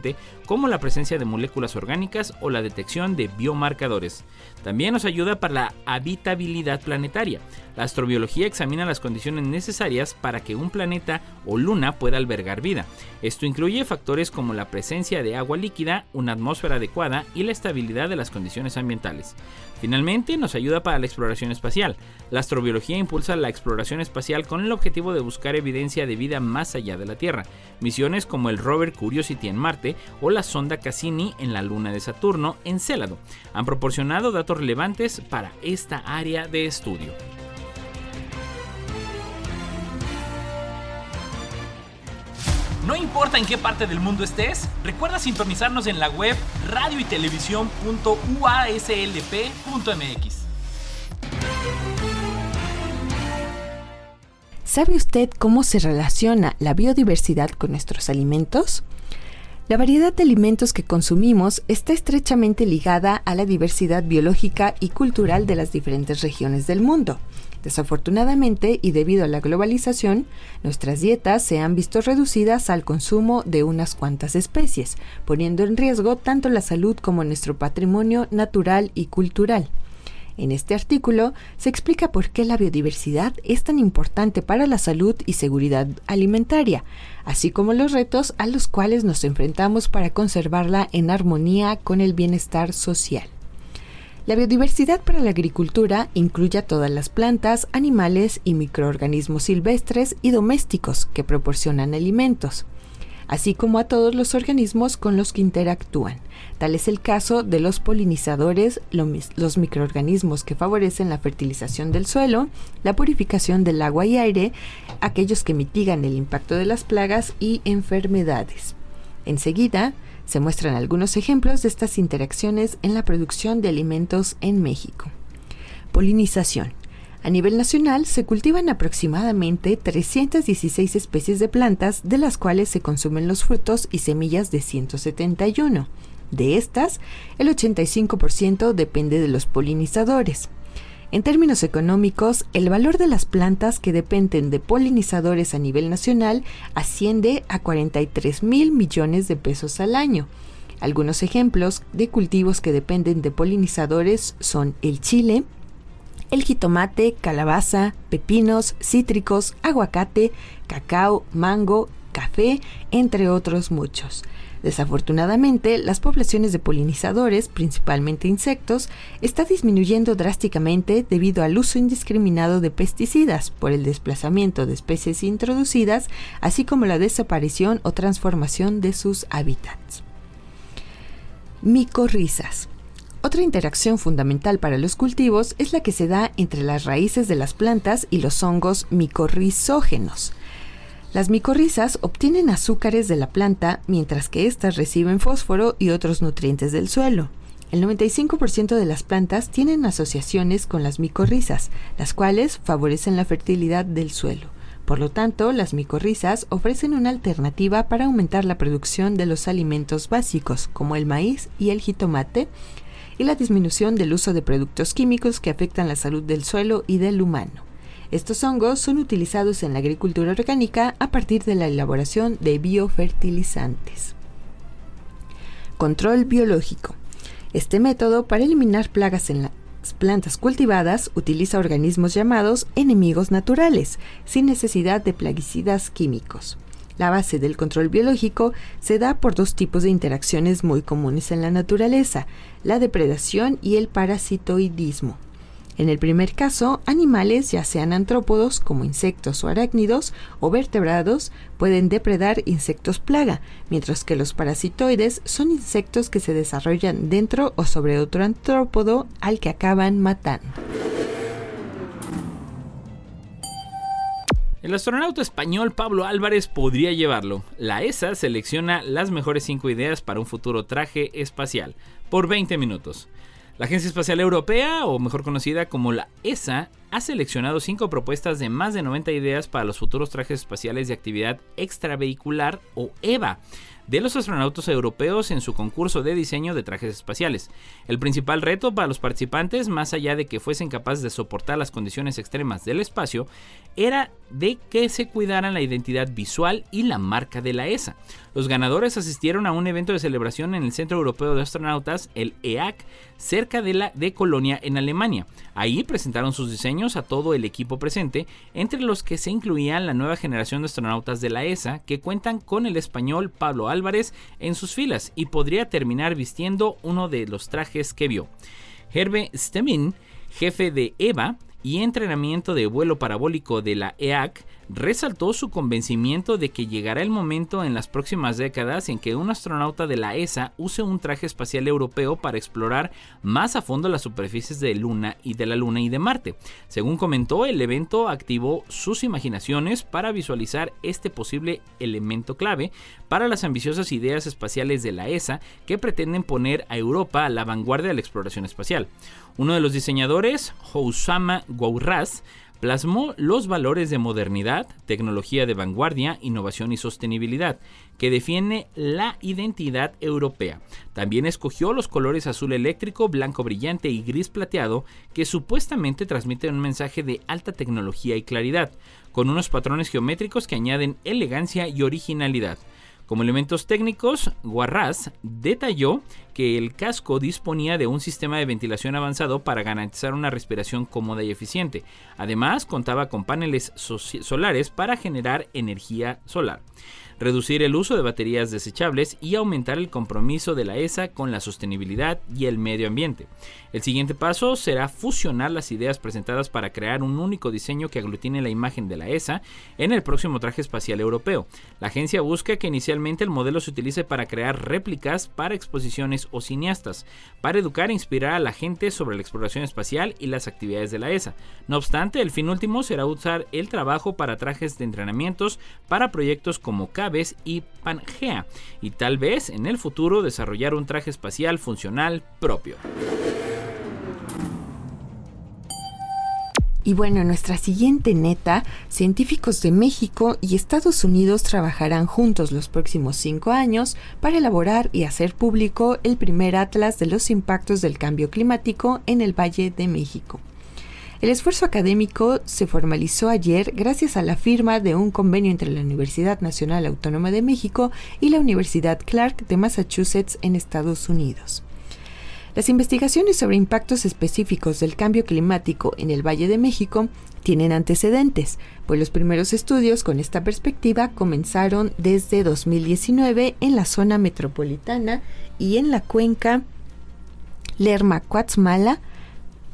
Speaker 1: como la presencia de moléculas orgánicas o la detección de biomarcadores. También nos ayuda para la habitabilidad planetaria. La astrobiología examina las condiciones necesarias para que un planeta o luna pueda albergar vida. Esto incluye factores como la presencia de agua líquida, una atmósfera adecuada y la estabilidad de las condiciones ambientales. Finalmente, nos ayuda para la exploración espacial. La astrobiología impulsa la exploración espacial con el objetivo de buscar evidencia de vida más allá de la Tierra. Misiones como el rover Curiosity en Marte o la sonda Cassini en la luna de Saturno, en Célado, han proporcionado datos relevantes para esta área de estudio. No importa en qué parte del mundo estés, recuerda sintonizarnos en la web radio y
Speaker 3: ¿Sabe usted cómo se relaciona la biodiversidad con nuestros alimentos? La variedad de alimentos que consumimos está estrechamente ligada a la diversidad biológica y cultural de las diferentes regiones del mundo. Desafortunadamente, y debido a la globalización, nuestras dietas se han visto reducidas al consumo de unas cuantas especies, poniendo en riesgo tanto la salud como nuestro patrimonio natural y cultural. En este artículo se explica por qué la biodiversidad es tan importante para la salud y seguridad alimentaria, así como los retos a los cuales nos enfrentamos para conservarla en armonía con el bienestar social. La biodiversidad para la agricultura incluye a todas las plantas, animales y microorganismos silvestres y domésticos que proporcionan alimentos, así como a todos los organismos con los que interactúan. Tal es el caso de los polinizadores, los microorganismos que favorecen la fertilización del suelo, la purificación del agua y aire, aquellos que mitigan el impacto de las plagas y enfermedades. Enseguida, se muestran algunos ejemplos de estas interacciones en la producción de alimentos en México. Polinización. A nivel nacional se cultivan aproximadamente 316 especies de plantas, de las cuales se consumen los frutos y semillas de 171. De estas, el 85% depende de los polinizadores. En términos económicos, el valor de las plantas que dependen de polinizadores a nivel nacional asciende a 43 mil millones de pesos al año. Algunos ejemplos de cultivos que dependen de polinizadores son el chile, el jitomate, calabaza, pepinos, cítricos, aguacate, cacao, mango, café, entre otros muchos. Desafortunadamente, las poblaciones de polinizadores, principalmente insectos, está disminuyendo drásticamente debido al uso indiscriminado de pesticidas por el desplazamiento de especies introducidas, así como la desaparición o transformación de sus hábitats. Micorrizas. Otra interacción fundamental para los cultivos es la que se da entre las raíces de las plantas y los hongos micorrizógenos. Las micorrizas obtienen azúcares de la planta mientras que éstas reciben fósforo y otros nutrientes del suelo. El 95% de las plantas tienen asociaciones con las micorrizas, las cuales favorecen la fertilidad del suelo. Por lo tanto, las micorrizas ofrecen una alternativa para aumentar la producción de los alimentos básicos, como el maíz y el jitomate, y la disminución del uso de productos químicos que afectan la salud del suelo y del humano. Estos hongos son utilizados en la agricultura orgánica a partir de la elaboración de biofertilizantes. Control biológico. Este método para eliminar plagas en las plantas cultivadas utiliza organismos llamados enemigos naturales, sin necesidad de plaguicidas químicos. La base del control biológico se da por dos tipos de interacciones muy comunes en la naturaleza, la depredación y el parasitoidismo. En el primer caso, animales, ya sean antrópodos como insectos o arácnidos o vertebrados, pueden depredar insectos plaga, mientras que los parasitoides son insectos que se desarrollan dentro o sobre otro antrópodo al que acaban matando.
Speaker 1: El astronauta español Pablo Álvarez podría llevarlo. La ESA selecciona las mejores 5 ideas para un futuro traje espacial por 20 minutos. La Agencia Espacial Europea, o mejor conocida como la ESA, ha seleccionado cinco propuestas de más de 90 ideas para los futuros trajes espaciales de actividad extravehicular o EVA de los astronautas europeos en su concurso de diseño de trajes espaciales. El principal reto para los participantes, más allá de que fuesen capaces de soportar las condiciones extremas del espacio, era de que se cuidaran la identidad visual y la marca de la ESA. Los ganadores asistieron a un evento de celebración en el Centro Europeo de Astronautas, el EAC, cerca de la de Colonia en Alemania. Ahí presentaron sus diseños a todo el equipo presente, entre los que se incluían la nueva generación de astronautas de la ESA, que cuentan con el español Pablo Álvarez en sus filas y podría terminar vistiendo uno de los trajes que vio. Herbe Stemin, jefe de EVA, y entrenamiento de vuelo parabólico de la EAC, resaltó su convencimiento de que llegará el momento en las próximas décadas en que un astronauta de la ESA use un traje espacial europeo para explorar más a fondo las superficies de Luna y de la Luna y de Marte. Según comentó, el evento activó sus imaginaciones para visualizar este posible elemento clave para las ambiciosas ideas espaciales de la ESA que pretenden poner a Europa a la vanguardia de la exploración espacial. Uno de los diseñadores, Housama Gouras, plasmó los valores de modernidad, tecnología de vanguardia, innovación y sostenibilidad, que defiende la identidad europea. También escogió los colores azul eléctrico, blanco brillante y gris plateado, que supuestamente transmiten un mensaje de alta tecnología y claridad, con unos patrones geométricos que añaden elegancia y originalidad. Como elementos técnicos, Guarraz detalló que el casco disponía de un sistema de ventilación avanzado para garantizar una respiración cómoda y eficiente. Además, contaba con paneles solares para generar energía solar reducir el uso de baterías desechables y aumentar el compromiso de la ESA con la sostenibilidad y el medio ambiente. El siguiente paso será fusionar las ideas presentadas para crear un único diseño que aglutine la imagen de la ESA en el próximo traje espacial europeo. La agencia busca que inicialmente el modelo se utilice para crear réplicas para exposiciones o cineastas, para educar e inspirar a la gente sobre la exploración espacial y las actividades de la ESA. No obstante, el fin último será usar el trabajo para trajes de entrenamientos para proyectos como y Pangea, y tal vez en el futuro desarrollar un traje espacial funcional propio.
Speaker 3: Y bueno, en nuestra siguiente neta, científicos de México y Estados Unidos trabajarán juntos los próximos cinco años para elaborar y hacer público el primer atlas de los impactos del cambio climático en el Valle de México. El esfuerzo académico se formalizó ayer gracias a la firma de un convenio entre la Universidad Nacional Autónoma de México y la Universidad Clark de Massachusetts en Estados Unidos. Las investigaciones sobre impactos específicos del cambio climático en el Valle de México tienen antecedentes, pues los primeros estudios con esta perspectiva comenzaron desde 2019 en la zona metropolitana y en la cuenca Lerma-Cuatzmala,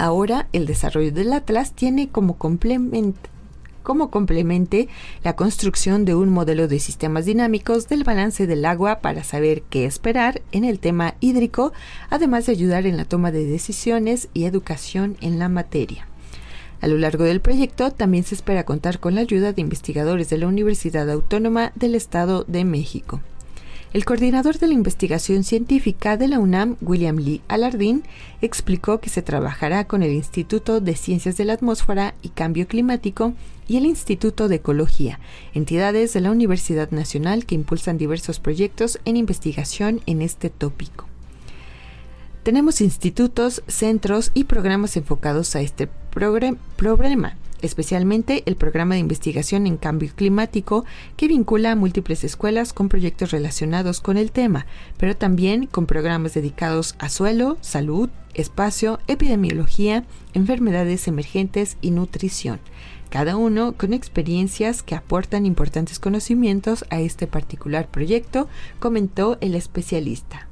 Speaker 3: Ahora el desarrollo del Atlas tiene como complemento como complemente la construcción de un modelo de sistemas dinámicos del balance del agua para saber qué esperar en el tema hídrico, además de ayudar en la toma de decisiones y educación en la materia. A lo largo del proyecto también se espera contar con la ayuda de investigadores de la Universidad Autónoma del Estado de México. El coordinador de la investigación científica de la UNAM, William Lee Alardín, explicó que se trabajará con el Instituto de Ciencias de la Atmósfera y Cambio Climático y el Instituto de Ecología, entidades de la Universidad Nacional que impulsan diversos proyectos en investigación en este tópico. Tenemos institutos, centros y programas enfocados a este problema especialmente el programa de investigación en cambio climático que vincula a múltiples escuelas con proyectos relacionados con el tema, pero también con programas dedicados a suelo, salud, espacio, epidemiología, enfermedades emergentes y nutrición, cada uno con experiencias que aportan importantes conocimientos a este particular proyecto, comentó el especialista.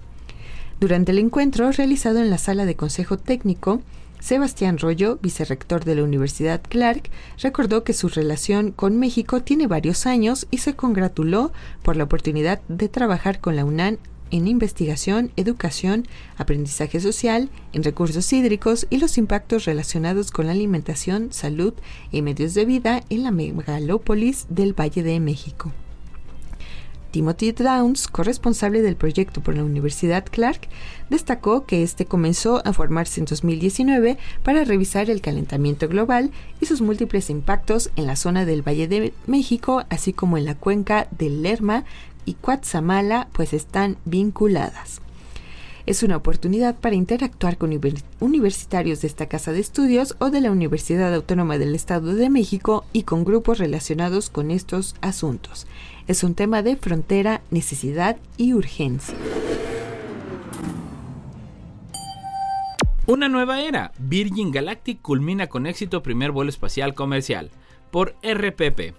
Speaker 3: Durante el encuentro realizado en la sala de consejo técnico, Sebastián Rollo, vicerrector de la Universidad Clark, recordó que su relación con México tiene varios años y se congratuló por la oportunidad de trabajar con la UNAM en investigación, educación, aprendizaje social, en recursos hídricos y los impactos relacionados con la alimentación, salud y medios de vida en la megalópolis del Valle de México. Timothy Downs, corresponsable del proyecto por la Universidad Clark, destacó que este comenzó a formarse en 2019 para revisar el calentamiento global y sus múltiples impactos en la zona del Valle de México, así como en la cuenca del Lerma y Cuatzamala, pues están vinculadas. Es una oportunidad para interactuar con universitarios de esta casa de estudios o de la Universidad Autónoma del Estado de México y con grupos relacionados con estos asuntos. Es un tema de frontera, necesidad y urgencia.
Speaker 1: Una nueva era. Virgin Galactic culmina con éxito primer vuelo espacial comercial. Por RPP.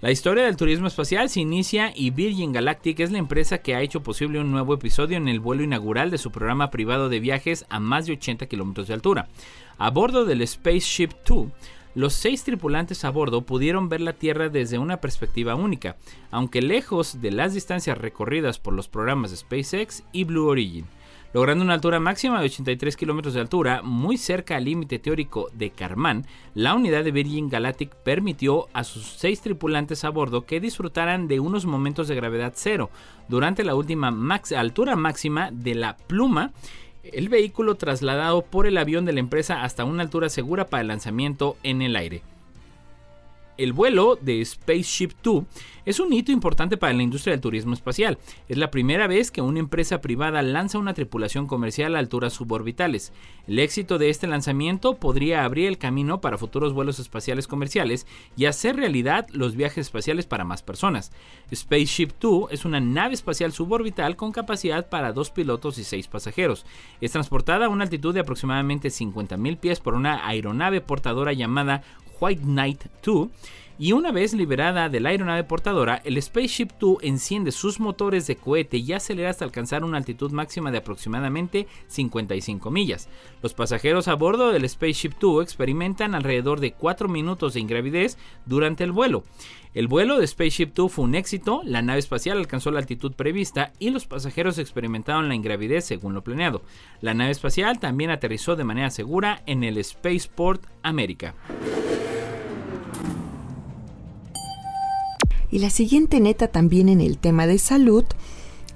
Speaker 1: La historia del turismo espacial se inicia y Virgin Galactic es la empresa que ha hecho posible un nuevo episodio en el vuelo inaugural de su programa privado de viajes a más de 80 kilómetros de altura. A bordo del Spaceship 2, los seis tripulantes a bordo pudieron ver la Tierra desde una perspectiva única, aunque lejos de las distancias recorridas por los programas de SpaceX y Blue Origin, logrando una altura máxima de 83 kilómetros de altura, muy cerca al límite teórico de Karman. La unidad de Virgin Galactic permitió a sus seis tripulantes a bordo que disfrutaran de unos momentos de gravedad cero durante la última altura máxima de la pluma el vehículo trasladado por el avión de la empresa hasta una altura segura para el lanzamiento en el aire. El vuelo de Spaceship Two es un hito importante para la industria del turismo espacial. Es la primera vez que una empresa privada lanza una tripulación comercial a alturas suborbitales. El éxito de este lanzamiento podría abrir el camino para futuros vuelos espaciales comerciales y hacer realidad los viajes espaciales para más personas. Spaceship Two es una nave espacial suborbital con capacidad para dos pilotos y seis pasajeros. Es transportada a una altitud de aproximadamente 50.000 pies por una aeronave portadora llamada White Knight 2 y una vez liberada de la aeronave portadora, el Spaceship 2 enciende sus motores de cohete y acelera hasta alcanzar una altitud máxima de aproximadamente 55 millas. Los pasajeros a bordo del Spaceship 2 experimentan alrededor de 4 minutos de ingravidez durante el vuelo. El vuelo de Spaceship 2 fue un éxito, la nave espacial alcanzó la altitud prevista y los pasajeros experimentaron la ingravidez según lo planeado. La nave espacial también aterrizó de manera segura en el Spaceport América.
Speaker 3: Y la siguiente neta también en el tema de salud.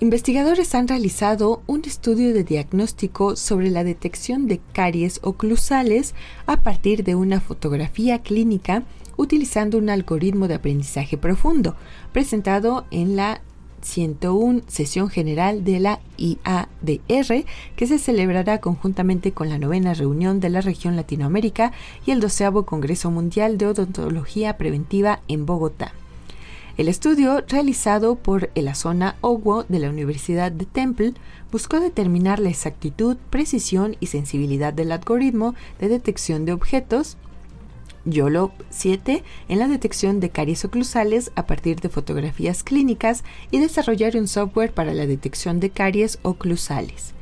Speaker 3: Investigadores han realizado un estudio de diagnóstico sobre la detección de caries oclusales a partir de una fotografía clínica utilizando un algoritmo de aprendizaje profundo, presentado en la 101 sesión general de la IADR, que se celebrará conjuntamente con la novena reunión de la región Latinoamérica y el doceavo Congreso Mundial de Odontología Preventiva en Bogotá. El estudio, realizado por el Azona Owo de la Universidad de Temple, buscó determinar la exactitud, precisión y sensibilidad del algoritmo de detección de objetos YOLO 7 en la detección de caries oclusales a partir de fotografías clínicas y desarrollar un software para la detección de caries oclusales.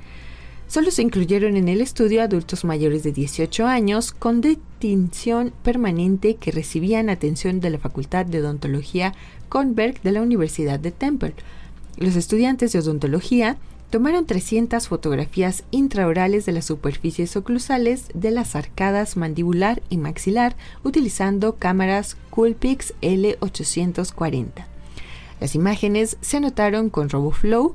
Speaker 3: Solo se incluyeron en el estudio adultos mayores de 18 años con distinción permanente que recibían atención de la Facultad de Odontología Conberg de la Universidad de Temple. Los estudiantes de odontología tomaron 300 fotografías intraorales de las superficies oclusales de las arcadas mandibular y maxilar utilizando cámaras Coolpix L840. Las imágenes se anotaron con RoboFlow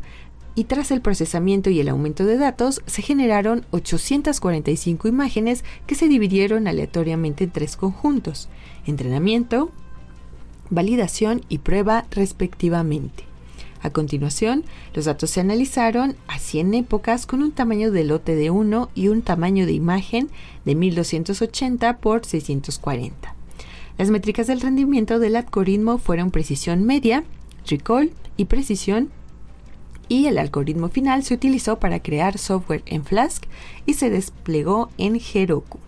Speaker 3: y tras el procesamiento y el aumento de datos se generaron 845 imágenes que se dividieron aleatoriamente en tres conjuntos, entrenamiento, validación y prueba respectivamente. A continuación, los datos se analizaron a 100 épocas con un tamaño de lote de 1 y un tamaño de imagen de 1280 por 640. Las métricas del rendimiento del algoritmo fueron precisión media, recall y precisión y el algoritmo final se utilizó para crear software en Flask y se desplegó en Heroku.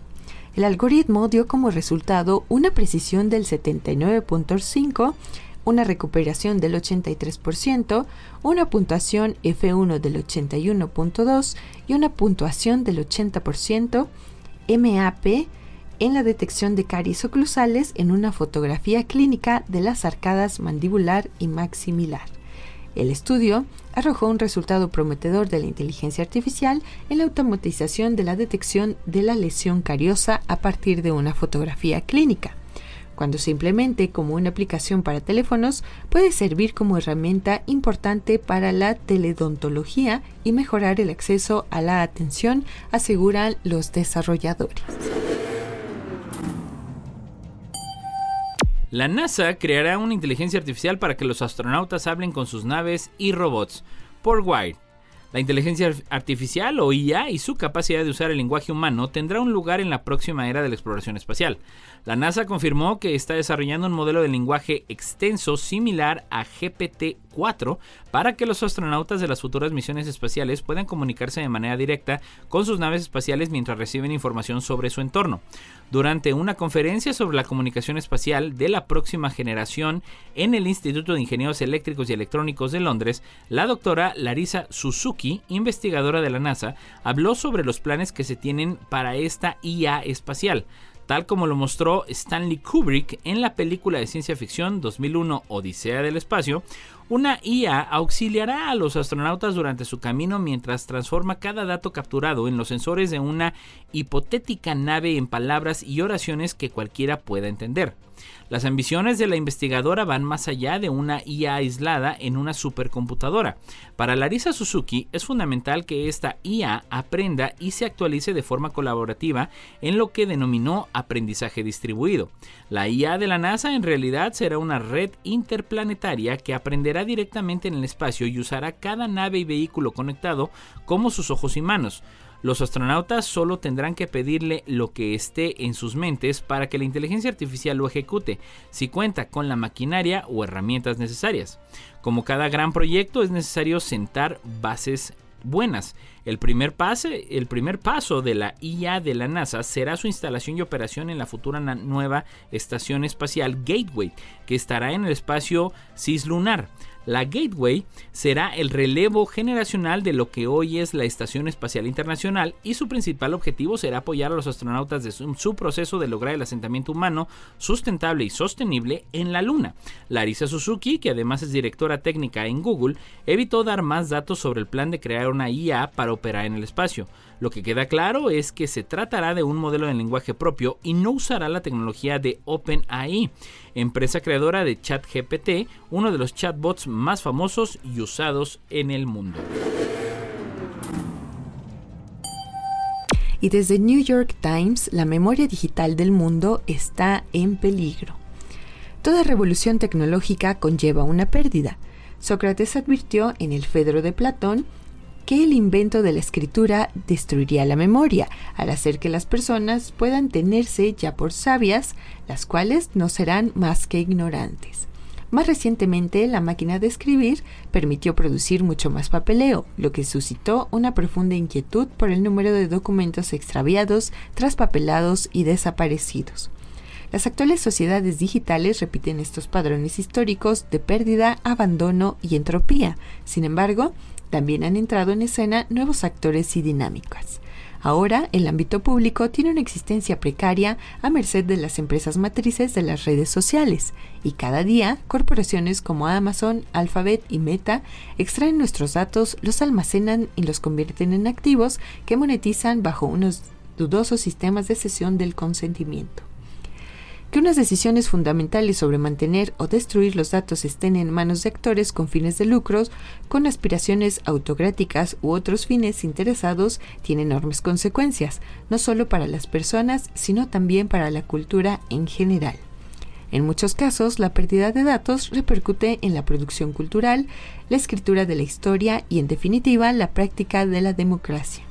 Speaker 3: El algoritmo dio como resultado una precisión del 79.5, una recuperación del 83%, una puntuación F1 del 81.2 y una puntuación del 80% MAP en la detección de caries oclusales en una fotografía clínica de las arcadas mandibular y maximilar. El estudio arrojó un resultado prometedor de la inteligencia artificial en la automatización de la detección de la lesión cariosa a partir de una fotografía clínica. Cuando se implemente como una aplicación para teléfonos, puede servir como herramienta importante para la teledontología y mejorar el acceso a la atención, aseguran los desarrolladores.
Speaker 1: La NASA creará una inteligencia artificial para que los astronautas hablen con sus naves y robots. Por Wire. La inteligencia artificial o IA y su capacidad de usar el lenguaje humano tendrá un lugar en la próxima era de la exploración espacial. La NASA confirmó que está desarrollando un modelo de lenguaje extenso similar a GPT-4 para que los astronautas de las futuras misiones espaciales puedan comunicarse de manera directa con sus naves espaciales mientras reciben información sobre su entorno. Durante una conferencia sobre la comunicación espacial de la próxima generación en el Instituto de Ingenieros Eléctricos y Electrónicos de Londres, la doctora Larissa Suzuki, investigadora de la NASA, habló sobre los planes que se tienen para esta IA espacial tal como lo mostró Stanley Kubrick en la película de ciencia ficción 2001 Odisea del Espacio, Una IA auxiliará a los astronautas durante su camino mientras transforma cada dato capturado en los sensores de una hipotética nave en palabras y oraciones que cualquiera pueda entender. Las ambiciones de la investigadora van más allá de una IA aislada en una supercomputadora. Para Larissa Suzuki es fundamental que esta IA aprenda y se actualice de forma colaborativa en lo que denominó aprendizaje distribuido. La IA de la NASA en realidad será una red interplanetaria que aprenderá directamente en el espacio y usará cada nave y vehículo conectado como sus ojos y manos. Los astronautas solo tendrán que pedirle lo que esté en sus mentes para que la inteligencia artificial lo ejecute, si cuenta con la maquinaria o herramientas necesarias. Como cada gran proyecto es necesario sentar bases buenas. El primer, pase, el primer paso de la IA de la NASA será su instalación y operación en la futura nueva estación espacial Gateway, que estará en el espacio cislunar. La Gateway será el relevo generacional de lo que hoy es la Estación Espacial Internacional y su principal objetivo será apoyar a los astronautas de su, proceso de lograr el asentamiento humano sustentable y sostenible en la Luna. Larissa Suzuki, que además es directora técnica en Google, evitó dar más datos sobre el plan de crear una IA para operar en el espacio. Lo que queda claro es que se tratará de un modelo de lenguaje propio y no usará la tecnología de OpenAI, empresa creadora de ChatGPT, uno de los chatbots más famosos y usados en el mundo.
Speaker 3: Y desde New York Times, la memoria digital del mundo está en peligro. Toda revolución tecnológica conlleva una pérdida. Sócrates advirtió en el Fedro de Platón que el invento de la escritura destruiría la memoria, al hacer que las personas puedan tenerse ya por sabias, las cuales no serán más que ignorantes. Más recientemente, la máquina de escribir permitió producir mucho más papeleo, lo que suscitó una profunda inquietud por el número de documentos extraviados, traspapelados y desaparecidos. Las actuales sociedades digitales repiten estos padrones históricos de pérdida, abandono y entropía. Sin embargo, también han entrado en escena nuevos actores y dinámicas. Ahora, el ámbito público tiene una existencia precaria a merced de las empresas matrices de las redes sociales, y cada día corporaciones como Amazon, Alphabet y Meta extraen nuestros datos, los almacenan y los convierten en activos que monetizan bajo unos dudosos sistemas de cesión del consentimiento. Que unas decisiones fundamentales sobre mantener o destruir los datos estén en manos de actores con fines de lucros, con aspiraciones autocráticas u otros fines interesados, tiene enormes consecuencias, no solo para las personas, sino también para la cultura en general. En muchos casos, la pérdida de datos repercute en la producción cultural, la escritura de la historia y, en definitiva, la práctica de la democracia.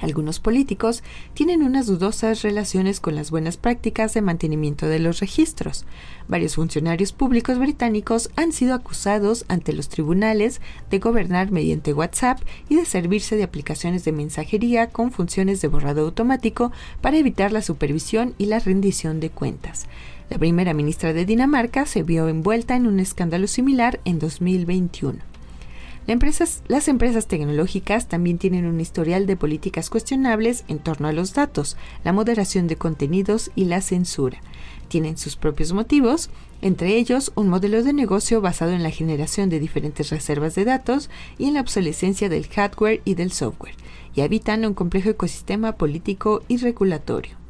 Speaker 3: Algunos políticos tienen unas dudosas relaciones con las buenas prácticas de mantenimiento de los registros. Varios funcionarios públicos británicos han sido acusados ante los tribunales de gobernar mediante WhatsApp y de servirse de aplicaciones de mensajería con funciones de borrado automático para evitar la supervisión y la rendición de cuentas. La primera ministra de Dinamarca se vio envuelta en un escándalo similar en 2021 las empresas tecnológicas también tienen un historial de políticas cuestionables en torno a los datos, la moderación de contenidos y la censura. Tienen sus propios motivos, entre ellos un modelo de negocio basado en la generación de diferentes reservas de datos y en la obsolescencia del hardware y del software, y habitan un complejo ecosistema político y regulatorio.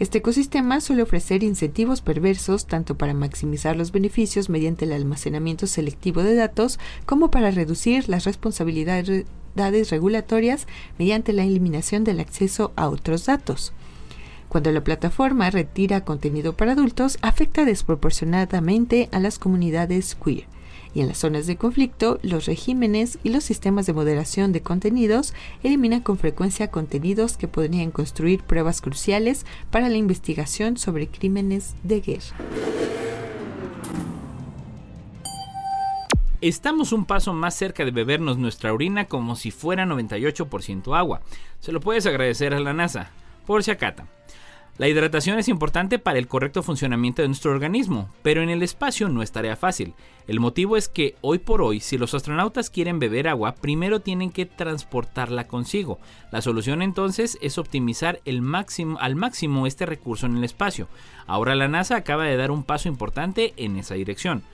Speaker 3: Este ecosistema suele ofrecer incentivos perversos tanto para maximizar los beneficios mediante el almacenamiento selectivo de datos como para reducir las responsabilidades regulatorias mediante la eliminación del acceso a otros datos. Cuando la plataforma retira contenido para adultos, afecta desproporcionadamente a las comunidades queer y en las zonas de conflicto, los regímenes y los sistemas de moderación de contenidos eliminan con frecuencia contenidos que podrían construir pruebas cruciales para la investigación sobre crímenes de guerra.
Speaker 1: Estamos un paso más cerca de bebernos nuestra orina como si fuera 98% agua. Se lo puedes agradecer a la NASA. Por si acata. La hidratación es importante para el correcto funcionamiento de nuestro organismo, pero en el espacio no es tarea fácil. El motivo es que hoy por hoy, si los astronautas quieren beber agua, primero tienen que transportarla consigo. La solución entonces es optimizar el máximo, al máximo este recurso en el espacio. Ahora la NASA acaba de dar un paso importante en esa dirección.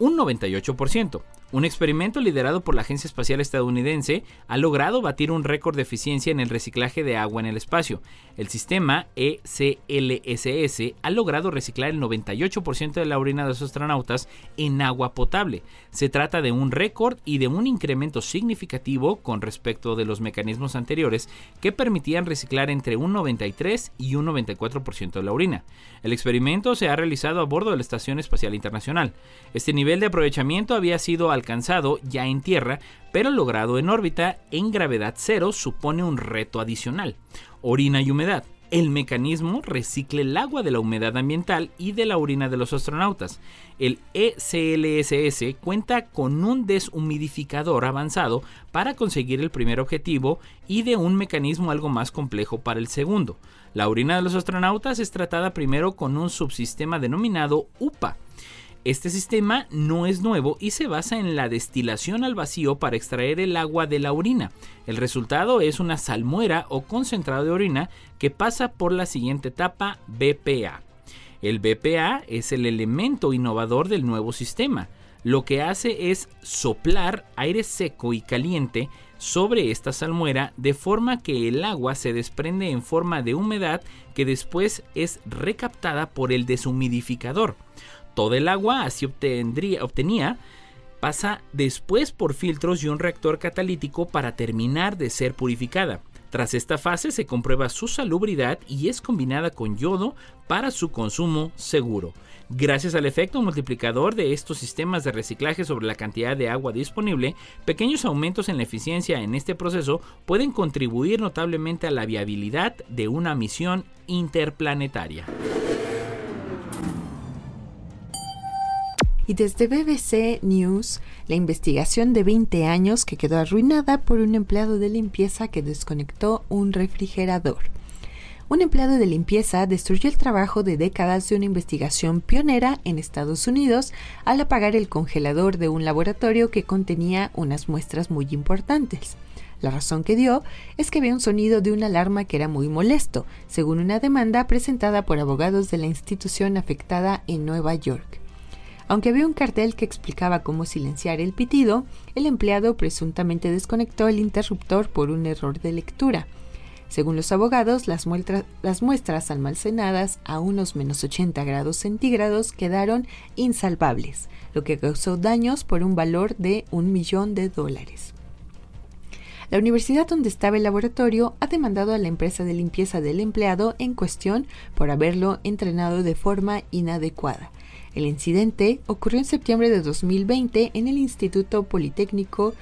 Speaker 1: Un 98%. Un experimento liderado por la Agencia Espacial Estadounidense ha logrado batir un récord de eficiencia en el reciclaje de agua en el espacio. El sistema ECLSS ha logrado reciclar el 98% de la orina de los astronautas en agua potable. Se trata de un récord y de un incremento significativo con respecto de los mecanismos anteriores que permitían reciclar entre un 93 y un 94% de la orina. El experimento se ha realizado a bordo de la Estación Espacial Internacional. Este nivel de aprovechamiento había sido alcanzado ya en tierra, pero logrado en órbita en gravedad cero supone un reto adicional. Orina y humedad. El mecanismo recicla el agua de la humedad ambiental y de la orina de los astronautas. El ECLSS cuenta con un deshumidificador avanzado para conseguir el primer objetivo y de un mecanismo algo más complejo para el segundo. La orina de los astronautas es tratada primero con un subsistema denominado UPA este sistema no es nuevo y se basa en la destilación al vacío para extraer el agua de la orina. El resultado es una salmuera o concentrado de orina que pasa por la siguiente etapa BPA. El BPA es el elemento innovador del nuevo sistema. Lo que hace es soplar aire seco y caliente sobre esta salmuera de forma que el agua se desprende en forma de humedad que después es recaptada por el deshumidificador. Todo el agua así obtenía pasa después por filtros y un reactor catalítico para terminar de ser purificada. Tras esta fase se comprueba su salubridad y es combinada con yodo para su consumo seguro. Gracias al efecto multiplicador de estos sistemas de reciclaje sobre la cantidad de agua disponible, pequeños aumentos en la eficiencia en este proceso pueden contribuir notablemente a la viabilidad de una misión interplanetaria.
Speaker 3: Y desde BBC News la investigación de 20 años que quedó arruinada por un empleado de limpieza que desconectó un refrigerador. Un empleado de limpieza destruyó el trabajo de décadas de una investigación pionera en Estados Unidos al apagar el congelador de un laboratorio que contenía unas muestras muy importantes. La razón que dio es que había un sonido de una alarma que era muy molesto, según una demanda presentada por abogados de la institución afectada en Nueva York. Aunque había un cartel que explicaba cómo silenciar el pitido, el empleado presuntamente desconectó el interruptor por un error de lectura. Según los abogados, las, muestras almacenadas a unos menos 80 grados centígrados quedaron insalvables, lo que causó daños por un valor de un millón de dólares. La universidad donde estaba el laboratorio ha demandado a la empresa de limpieza del empleado en cuestión por haberlo entrenado de forma inadecuada. El incidente ocurrió en septiembre de 2020 en el Instituto Politécnico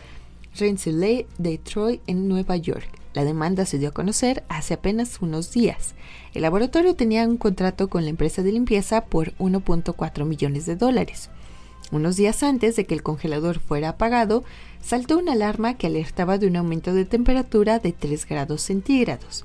Speaker 3: Rensselaer de Troy en Nueva York. La demanda se dio a conocer hace apenas unos días. El laboratorio tenía un contrato con la empresa de limpieza por 1.4 millones de dólares. Unos días antes de que el congelador fuera apagado, saltó una alarma que alertaba de un aumento de temperatura de 3 grados centígrados.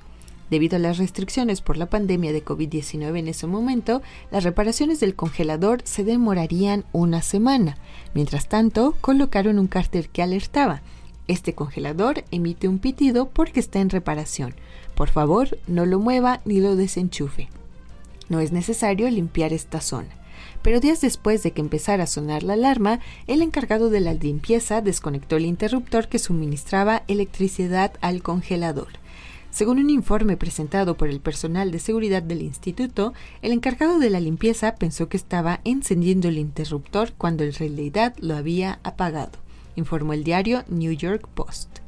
Speaker 3: Debido a las restricciones por la pandemia de COVID-19 en ese momento, las reparaciones del congelador se demorarían una semana. Mientras tanto, colocaron un cartel que alertaba. Este congelador emite un pitido porque está en reparación. Por favor, no lo mueva ni lo desenchufe. No es necesario limpiar esta zona. Pero días después de que empezara a sonar la alarma, el encargado de la limpieza desconectó el interruptor que suministraba electricidad al congelador. Según un informe presentado por el personal de seguridad del instituto, el encargado de la limpieza pensó que estaba encendiendo el interruptor cuando en realidad lo había apagado, informó el diario New York Post.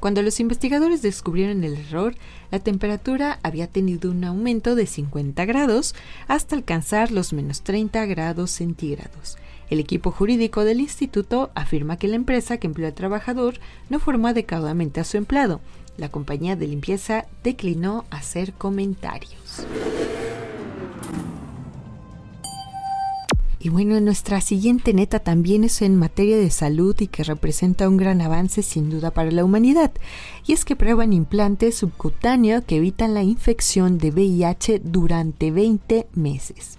Speaker 3: Cuando los investigadores descubrieron el error, la temperatura había tenido un aumento de 50 grados hasta alcanzar los menos 30 grados centígrados. El equipo jurídico del instituto afirma que la empresa que empleó al trabajador no formó adecuadamente a su empleado, la compañía de limpieza declinó hacer comentarios. Y bueno, nuestra siguiente neta también es en materia de salud y que representa un gran avance sin duda para la humanidad. Y es que prueban implantes subcutáneos que evitan la infección de VIH durante 20 meses.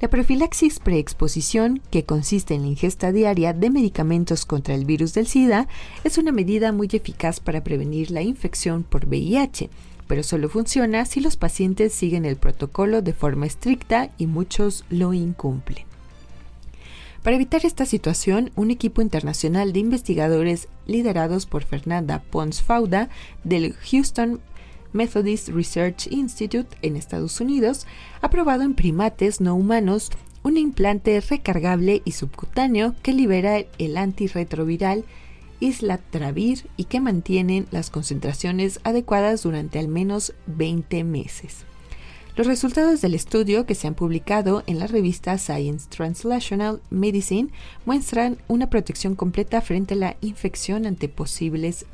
Speaker 3: La profilaxis preexposición, que consiste en la ingesta diaria de medicamentos contra el virus del SIDA, es una medida muy eficaz para prevenir la infección por VIH, pero solo funciona si los pacientes siguen el protocolo de forma estricta y muchos lo incumplen. Para evitar esta situación, un equipo internacional de investigadores liderados por Fernanda Pons Fauda del Houston Methodist Research Institute en Estados Unidos ha probado en primates no humanos un implante recargable y subcutáneo que libera el antirretroviral islatravir y que mantienen las concentraciones adecuadas durante al menos 20 meses. Los resultados del estudio que se han publicado en la revista Science Translational Medicine muestran una protección completa frente a la infección ante posibles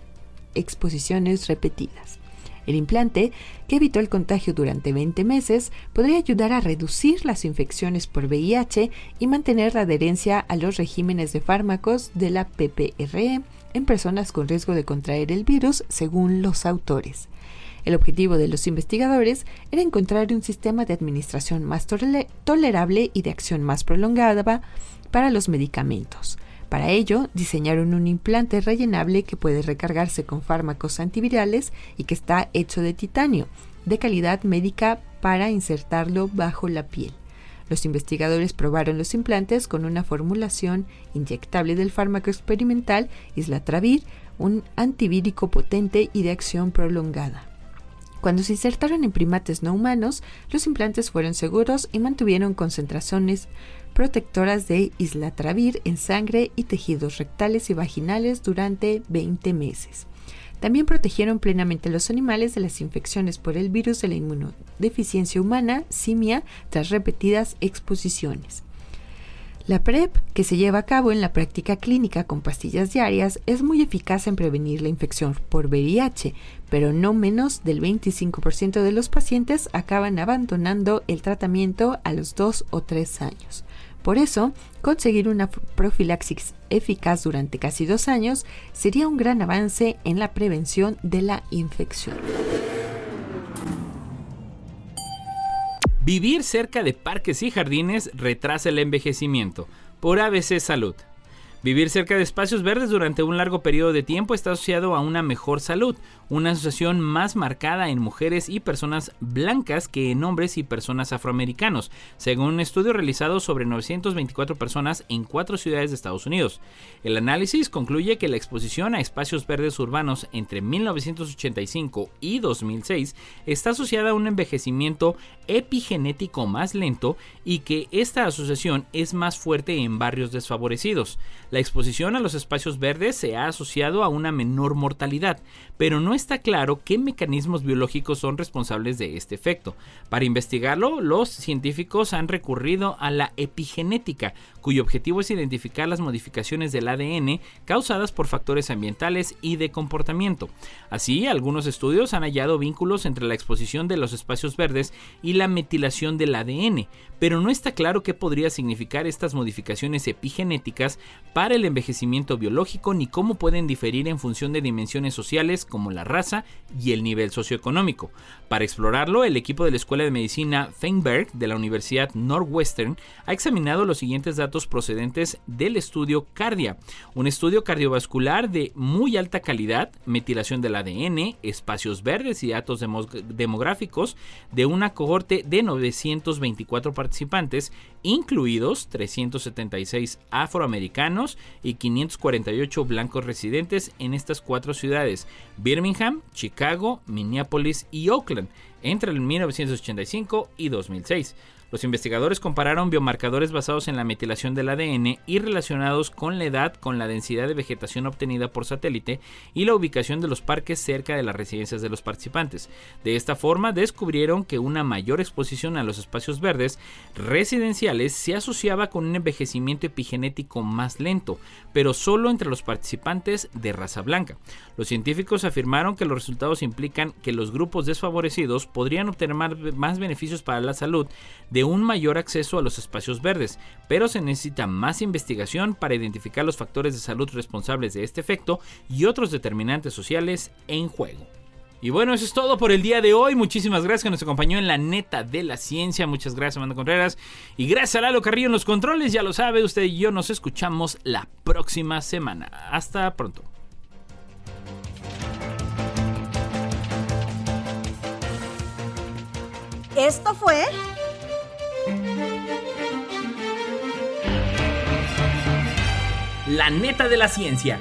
Speaker 3: exposiciones repetidas. El implante, que evitó el contagio durante 20 meses, podría ayudar a reducir las infecciones por VIH y mantener la adherencia a los regímenes de fármacos de la PPRE en personas con riesgo de contraer el virus, según los autores. El objetivo de los investigadores era encontrar un sistema de administración más tolerable y de acción más prolongada para los medicamentos. Para ello, diseñaron un implante rellenable que puede recargarse con fármacos antivirales y que está hecho de titanio, de calidad médica para insertarlo bajo la piel. Los investigadores probaron los implantes con una formulación inyectable del fármaco experimental Islatravir, un antivírico potente y de acción prolongada. Cuando se insertaron en primates no humanos, los implantes fueron seguros y mantuvieron concentraciones protectoras de islatravir en sangre y tejidos rectales y vaginales durante 20 meses. También protegieron plenamente a los animales de las infecciones por el virus de la inmunodeficiencia humana, simia, tras repetidas exposiciones. La PrEP, que se lleva a cabo en la práctica clínica con pastillas diarias, es muy eficaz en prevenir la infección por VIH, pero no menos del 25% de los pacientes acaban abandonando el tratamiento a los 2 o 3 años. Por eso, conseguir una profilaxis eficaz durante casi dos años sería un gran avance en la prevención de la infección.
Speaker 1: Vivir cerca de parques y jardines retrasa el envejecimiento. Por ABC Salud. Vivir cerca de espacios verdes durante un largo periodo de tiempo está asociado a una mejor salud, una asociación más marcada en mujeres y personas blancas que en hombres y personas afroamericanos, según un estudio realizado sobre 924 personas en cuatro ciudades de Estados Unidos. El análisis concluye que la exposición a espacios verdes urbanos entre 1985 y 2006 está asociada a un envejecimiento epigenético más lento y que esta asociación es más fuerte en barrios desfavorecidos. La exposición a los espacios verdes se ha asociado a una menor mortalidad, pero no está claro qué mecanismos biológicos son responsables de este efecto. Para investigarlo, los científicos han recurrido a la epigenética, cuyo objetivo es identificar las modificaciones del ADN causadas por factores ambientales y de comportamiento. Así, algunos estudios han hallado vínculos entre la exposición de los espacios verdes y la metilación del ADN, pero no está claro qué podría significar estas modificaciones epigenéticas para el envejecimiento biológico ni cómo pueden diferir en función de dimensiones sociales como la raza y el nivel socioeconómico. Para explorarlo, el equipo de la Escuela de Medicina Feinberg de la Universidad Northwestern ha examinado los siguientes datos procedentes del estudio Cardia, un estudio cardiovascular de muy alta calidad, metilación del ADN, espacios verdes y datos demográficos de una cohorte de 924 participantes, incluidos 376 afroamericanos y 548 blancos residentes en estas cuatro ciudades, Birmingham, Chicago, Minneapolis y Oakland, entre el 1985 y 2006. Los investigadores compararon biomarcadores basados en la metilación del ADN y relacionados con la edad, con la densidad de vegetación obtenida por satélite y la ubicación de los parques cerca de las residencias de los participantes. De esta forma descubrieron que una mayor exposición a los espacios verdes residenciales se asociaba con un envejecimiento epigenético más lento, pero solo entre los participantes de raza blanca. Los científicos afirmaron que los resultados implican que los grupos desfavorecidos podrían obtener más beneficios para la salud de un mayor acceso a los espacios verdes, pero se necesita más investigación para identificar los factores de salud responsables de este efecto y otros determinantes sociales en juego. Y bueno, eso es todo por el día de hoy. Muchísimas gracias que nos acompañó en la neta de la ciencia. Muchas gracias, Amanda Contreras. Y gracias a Lalo Carrillo en los controles. Ya lo sabe, usted y yo nos escuchamos la próxima semana. Hasta pronto.
Speaker 2: Esto fue
Speaker 1: La neta de la ciencia.